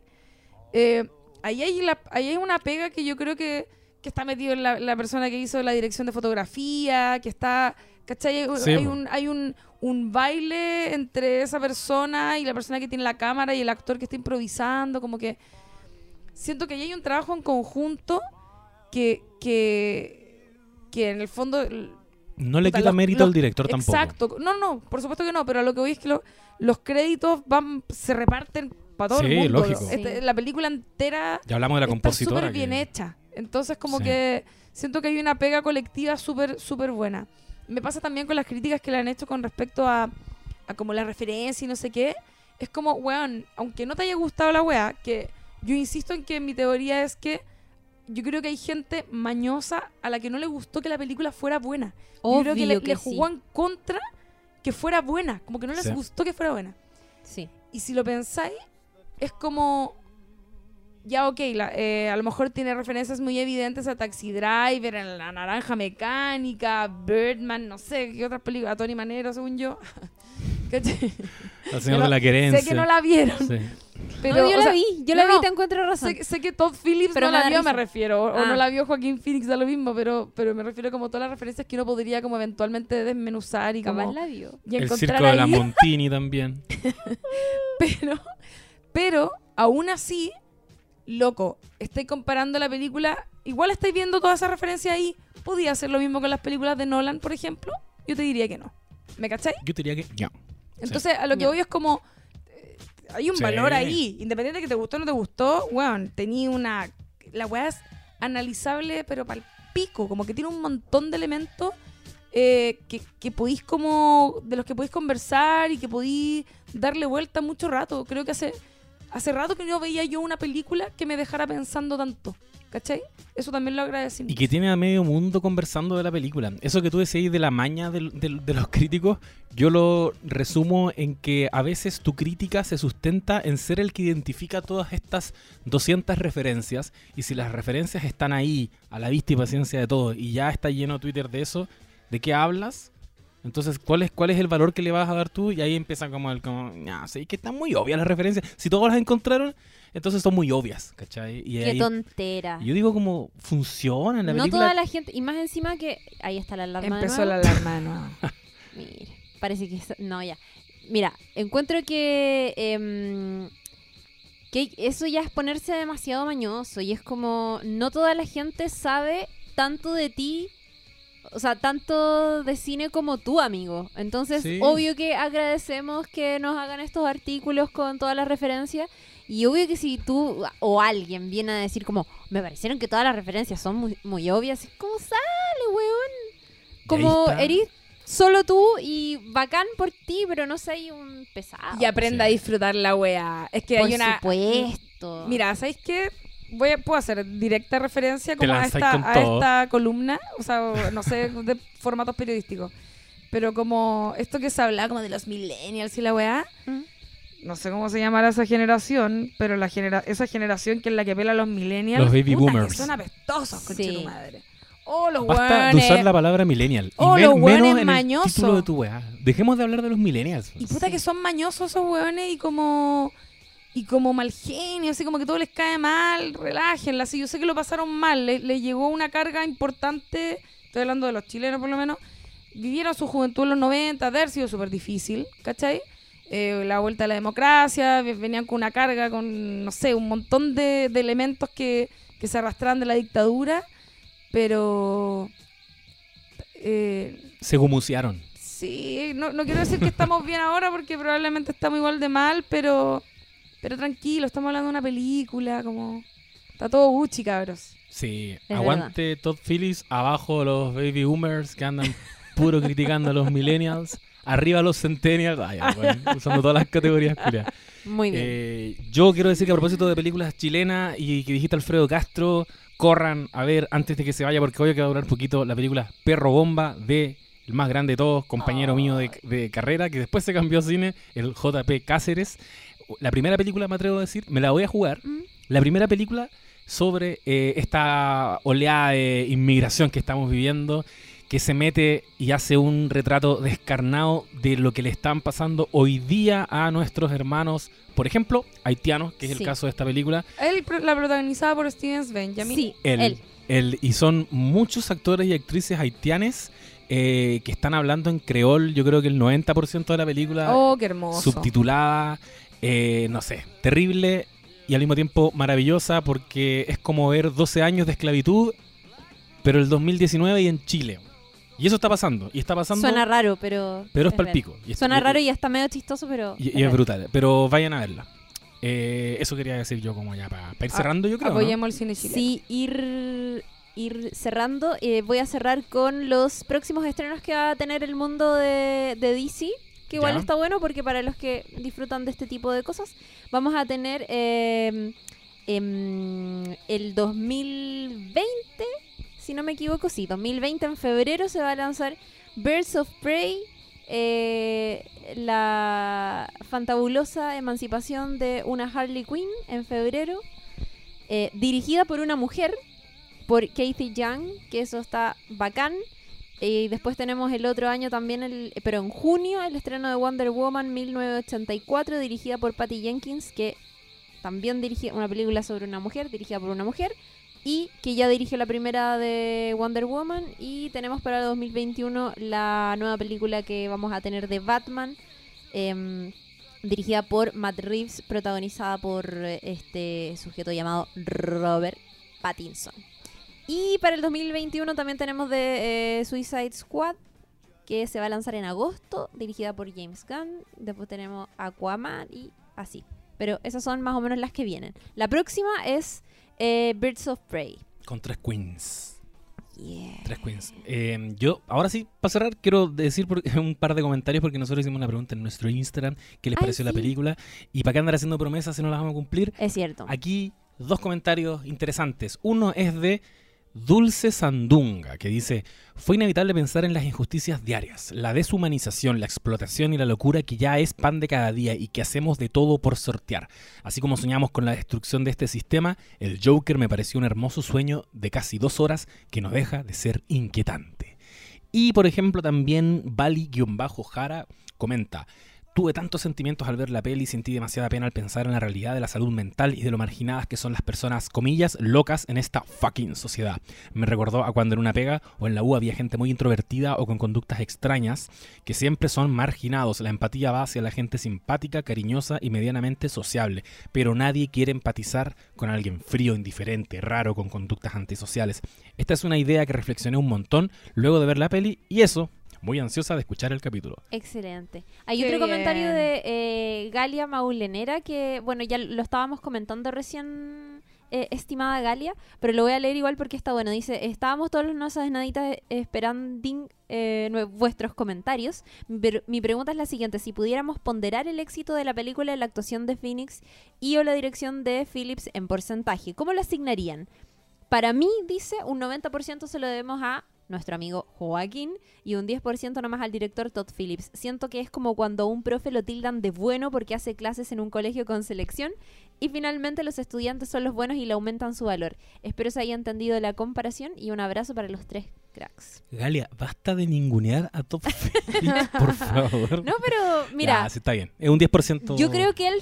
Eh, ahí, hay la- ahí hay una pega que yo creo que, que está metido en la, la persona que hizo la dirección de fotografía, que está, ¿cachai? Hay, Sí, hay un, hay un, un baile entre esa persona y la persona que tiene la cámara y el actor que está improvisando, como que siento que ahí hay un trabajo en conjunto que, que, que en el fondo... No le quita los- mérito los- al director tampoco. Exacto. No, no, por supuesto que no, pero a lo que voy es que lo- los créditos van se reparten para todo Sí, el mundo. lógico. Este, Sí. La película entera Ya hablamos de la está compositora. súper bien que- hecha. Entonces como Sí. que siento que hay una pega colectiva súper súper buena. Me pasa también con las críticas que le han hecho con respecto a, a como la referencia y no sé qué. Es como, weón, aunque no te haya gustado la weá, que yo insisto en que mi teoría es que yo creo que hay gente mañosa a la que no le gustó que la película fuera buena. yo creo que le, Obvio le sí. jugó en contra que fuera buena. Como que no les Sí. gustó que fuera buena. Sí. Y si lo pensáis, es como. Ya, ok, la- eh, a lo mejor tiene referencias muy evidentes a Taxi Driver, a La Naranja Mecánica, Birdman, no sé, qué otras películas, a Tony Manero, según yo. ¿Cachai? El señor Pero de la querencia. sé que no la vieron, Sí. Pero, no, yo o la sea, vi, yo no, la vi, no, te encuentro razón. Sé, sé que Todd Phillips Pero no la vio, me refiero. O, o Ah. no la vio Joaquín Phoenix, da lo mismo, pero, pero me refiero como a todas las referencias que uno podría como eventualmente desmenuzar y como... la vio. Y El circo de la. Montini también. pero, pero, aún así, loco, estoy comparando la película, igual estáis viendo toda esa referencia ahí, ¿podía hacer lo mismo con las películas de Nolan, por ejemplo? Yo te diría que no. ¿Me cacháis? Yo diría que no. Entonces, a lo que No. voy es como. eh, hay un Sí. valor ahí. Independiente de que te gustó o no te gustó, weón, tenía una. La weá es analizable, pero para el pico. Como que tiene un montón de elementos eh, que, que podéis como. de los que podéis conversar y que podéis darle vuelta mucho rato. Creo que hace. Hace rato que no veía yo una película que me dejara pensando tanto. ¿Cachai? Eso también lo agradecemos. Y que tiene a medio mundo conversando de la película. Eso que tú decías de la maña de, los críticos, yo lo resumo en que a veces tu crítica se sustenta en ser el que identifica todas estas 200 referencias. Y si las referencias están ahí, a la vista y paciencia de todos, y ya está lleno Twitter de eso, ¿de qué hablas? Entonces, ¿cuál es, ¿cuál es el valor que le vas a dar tú? Y ahí empieza como el, como, ya, sí, que están muy obvias las referencias. Si todos las encontraron, entonces son muy obvias, ¿cachai? Y Qué ahí- tontera. yo digo como funciona en la No película. toda la gente, y más encima que ahí está la alarma. de Empezó la alarma de nuevo. Mira, parece que no ya. Mira, encuentro que em, que eso ya es ponerse demasiado mañoso y es como no toda la gente sabe tanto de ti. O sea, tanto de cine como tú, amigo. Entonces, Sí. obvio que agradecemos que nos hagan estos artículos con todas las referencias. Y obvio que si tú o alguien viene a decir como, me parecieron que todas las referencias son muy, muy obvias, ¿cómo sale, weón? Como eres solo tú y bacán por ti, pero no soy un pesado. Y aprenda Sí. a disfrutar la wea. Es que por hay una. supuesto. Mira, ¿sabéis qué? Voy a, puedo hacer directa referencia como a esta, con a esta columna, o sea, no sé, de formatos periodísticos. Pero como esto que se habla como de los millennials y la weá, Mm. no sé cómo se llamará esa generación, pero la genera esa generación que es la que pela a los millennials. Los baby puta, boomers. Que son apestosos, conche Sí. tu madre. Oh, los Basta de weones. usar la palabra millennial. Y Oh, men- los menos hueones en el mañosos. título de tu weá. Dejemos de hablar de los millennials. Y puta que son mañosos esos hueones y como. Y como mal genio, así como que todo les cae mal, relájenla, así. Yo sé que lo pasaron mal, le, le llegó una carga importante, estoy hablando de los chilenos por lo menos, vivieron su juventud en los 90, de haber sido súper difícil, ¿cachai? Eh, la vuelta a la democracia, ve- venían con una carga, con, no sé, un montón de, de elementos que, que se arrastraban de la dictadura, pero... eh, Se gumusearon. Sí, no, no quiero decir que estamos bien ahora porque probablemente estamos igual de mal, pero pero tranquilo, estamos hablando de una película, como está todo Gucci, cabros. Sí. Es Aguante Todd Phillips. Abajo los baby boomers que andan puro criticando a los millennials. Arriba los centennials. Ay, bueno, usando todas las categorías. culiadas. Muy bien. Eh, yo quiero decir que a propósito de películas chilenas y que dijiste Alfredo Castro, corran a ver antes de que se vaya, porque hoy que va a durar poquito la película Perro Bomba de el más grande de todos, compañero mío de, de carrera, que después se cambió a cine, el JP Cáceres. La primera película, me atrevo a decir, me la voy a jugar. Mm. La primera película sobre eh, esta oleada de inmigración que estamos viviendo, que se mete y hace un retrato descarnado de lo que le están pasando hoy día a nuestros hermanos, por ejemplo, haitianos, que es Sí. el caso de esta película. Él la protagonizada por Steven Benjamin. Sí, El, él. el- y son muchos actores y actrices haitianes eh, que están hablando en creol, yo creo que el 90% de la película Oh, qué hermoso. subtitulada, eh, no sé, terrible y al mismo tiempo maravillosa porque es como ver 12 años de esclavitud, pero el 2019 y en Chile. Y eso está pasando, y está pasando, Suena raro, pero. pero es real. palpico. Y es- Suena y- raro y hasta medio chistoso, pero. y, y es es brutal, pero vayan a verla. Eh, eso quería decir yo como ya para, ir Ah, cerrando, yo creo. ¿no? Apoyemos el cine chileno. Sí, ir, ir cerrando. eh, voy a cerrar con los próximos estrenos que va a tener el mundo de, de DC. Que igual Ya. está bueno porque para los que disfrutan de este tipo de cosas, vamos a tener eh, em, el 2020, si no me equivoco, sí, 2020 en febrero se va a lanzar Birds of Prey, eh, la fantabulosa emancipación de una Harley Quinn en febrero, eh, dirigida por una mujer, por Kathy Young, que eso está bacán. Y después tenemos el otro año también, el, pero en junio, el estreno de Wonder Woman 1984, dirigida por Patty Jenkins, que también dirige una película sobre una mujer, dirigida por una mujer, y que ya dirigió la primera de Wonder Woman. Y tenemos para el 2021 la nueva película que vamos a tener de Batman, em, dirigida por Matt Reeves, protagonizada por eh, este sujeto llamado Robert Pattinson. Y para el 2021 también tenemos de eh, Suicide Squad, que se va a lanzar en agosto, dirigida por James Gunn. Después tenemos Aquaman y así. Pero esas son más o menos las que vienen. La próxima es eh, Birds of Prey. Con tres queens. Yeah. Tres queens. Eh, yo, ahora sí, para cerrar, quiero decir por- un par de comentarios porque nosotros hicimos una pregunta en nuestro Instagram. ¿Qué les Ay, pareció la película? Y para qué andar haciendo promesas si no las vamos a cumplir. Es cierto. Aquí dos comentarios interesantes. Uno es de Dulce Sandunga, que dice, fue inevitable pensar en las injusticias diarias, la deshumanización, la explotación y la locura que ya es pan de cada día y que hacemos de todo por sortear. Así como soñamos con la destrucción de este sistema, el Joker me pareció un hermoso sueño de casi dos horas que no deja de ser inquietante. Y por ejemplo también Bali-Jara comenta, Tuve tantos sentimientos al ver la peli y sentí demasiada pena al pensar en la realidad de la salud mental y de lo marginadas que son las personas, comillas, locas en esta fucking sociedad. Me recordó a cuando en una pega o en la U había gente muy introvertida o con conductas extrañas que siempre son marginados. La empatía va hacia la gente simpática, cariñosa y medianamente sociable, pero nadie quiere empatizar con alguien frío, indiferente, raro, con conductas antisociales. Esta es una idea que reflexioné un montón luego de ver la peli y eso, muy ansiosa de escuchar el capítulo. Excelente. Hay Qué otro comentario de eh, Galia Maulenera que, bueno, ya lo estábamos comentando recién, eh, estimada Galia, pero lo voy a leer igual porque está bueno. Dice, estábamos todos los no sabes naditas esperando eh, vuestros comentarios. Mi, per- mi pregunta es la siguiente, si pudiéramos ponderar el éxito de la película en la actuación de Phoenix y o la dirección de Phillips en porcentaje, ¿cómo lo asignarían? Para mí, dice, un 90% se lo debemos a nuestro amigo Joaquín y un 10% nomás al director Todd Phillips. Siento que es como cuando un profe lo tildan de bueno porque hace clases en un colegio con selección y finalmente los estudiantes son los buenos y le aumentan su valor. Espero se haya entendido la comparación y un abrazo para los tres cracks. Galia, basta de ningunear a Top Phillips, por favor. No, pero mira, Ya, sí, está bien. Es un 10%. yo creo que él,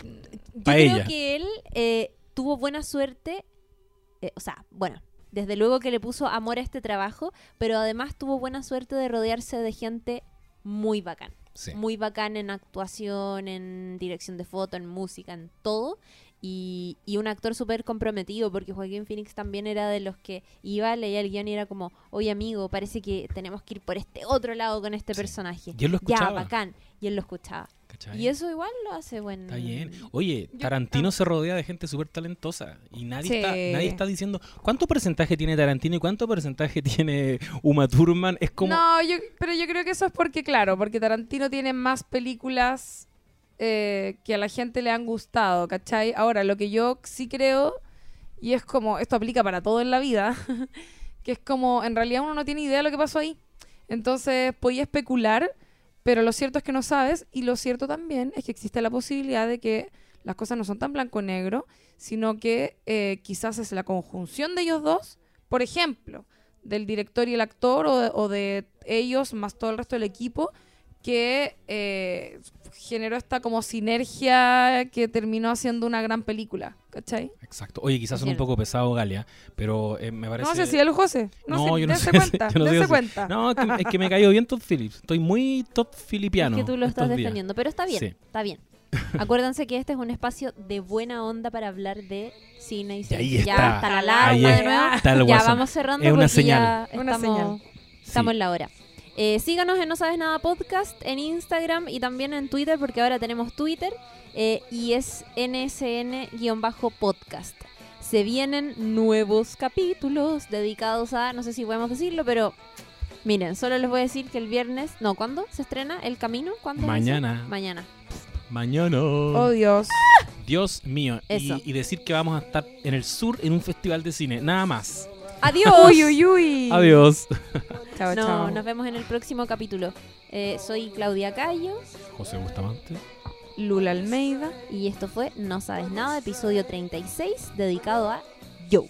yo creo ella. que él eh, tuvo buena suerte, eh, o sea, bueno, desde luego que le puso amor a este trabajo, pero además tuvo buena suerte de rodearse de gente muy bacán. Sí. Muy bacán en actuación, en dirección de foto, en música, en todo. Y, y un actor súper comprometido, porque Joaquín Phoenix también era de los que iba, leía el guion y era como, oye amigo, parece que tenemos que ir por este otro lado con este Sí. personaje. Y él lo Ya, escuchaba. bacán. Y él lo escuchaba. ¿Cachai? Y eso igual lo hace buen... Está bien. Oye, Tarantino se rodea de gente súper talentosa y nadie, Sí. está, nadie está diciendo cuánto porcentaje tiene Tarantino y cuánto porcentaje tiene Uma Thurman. Es como... No, yo, pero yo creo que eso es porque, claro, porque Tarantino tiene más películas eh, que a la gente le han gustado, ¿cachai? Ahora, lo que yo sí creo, y es como, esto aplica para todo en la vida, que es como, en realidad uno no tiene idea de lo que pasó ahí. Entonces, podía especular, pero lo cierto es que no sabes, y lo cierto también es que existe la posibilidad de que las cosas no son tan blanco-negro, sino que eh, quizás es la conjunción de ellos dos, por ejemplo, del director y el actor o de, o de ellos más todo el resto del equipo que eh, generó esta como sinergia que terminó haciendo una gran película, ¿cachai? Exacto. Oye, quizás son un poco pesado, Galia, pero eh, me parece... No sé si el José. No, No, sé, yo no sé, cuenta, yo no sé dense si- cuenta. No, es que, es que me cayó bien Todd Phillips. Estoy muy Todd Philippiano. Es que tú lo estás estos días. defendiendo, pero está bien, Sí. está bien. Acuérdense que este es un espacio de buena onda para hablar de cine y series. ahí Ya está. está la alarma de es- nuevo. está el Ya vamos cerrando Es una porque señal. ya Una estamos, señal. estamos Sí. en la hora. Eh, síganos en No Sabes Nada Podcast en Instagram y también en Twitter porque ahora tenemos Twitter eh, y es nsn-podcast. Se vienen nuevos capítulos dedicados a, no sé si podemos decirlo, pero miren, solo les voy a decir que el viernes, no, ¿cuándo se estrena El Camino? ¿Cuándo? Mañana. Mañana. Mañana. Oh, Dios. Dios mío. Y decir que vamos a estar en el sur en un festival de cine. Nada más. Adiós. Uy, uy, uy. Adiós. Chao, No, chao. nos vemos en el próximo capítulo. Eh, soy Claudia Cayo José Bustamante. Lula Almeida. y esto fue No Sabes Nada, episodio 36, dedicado a Joe.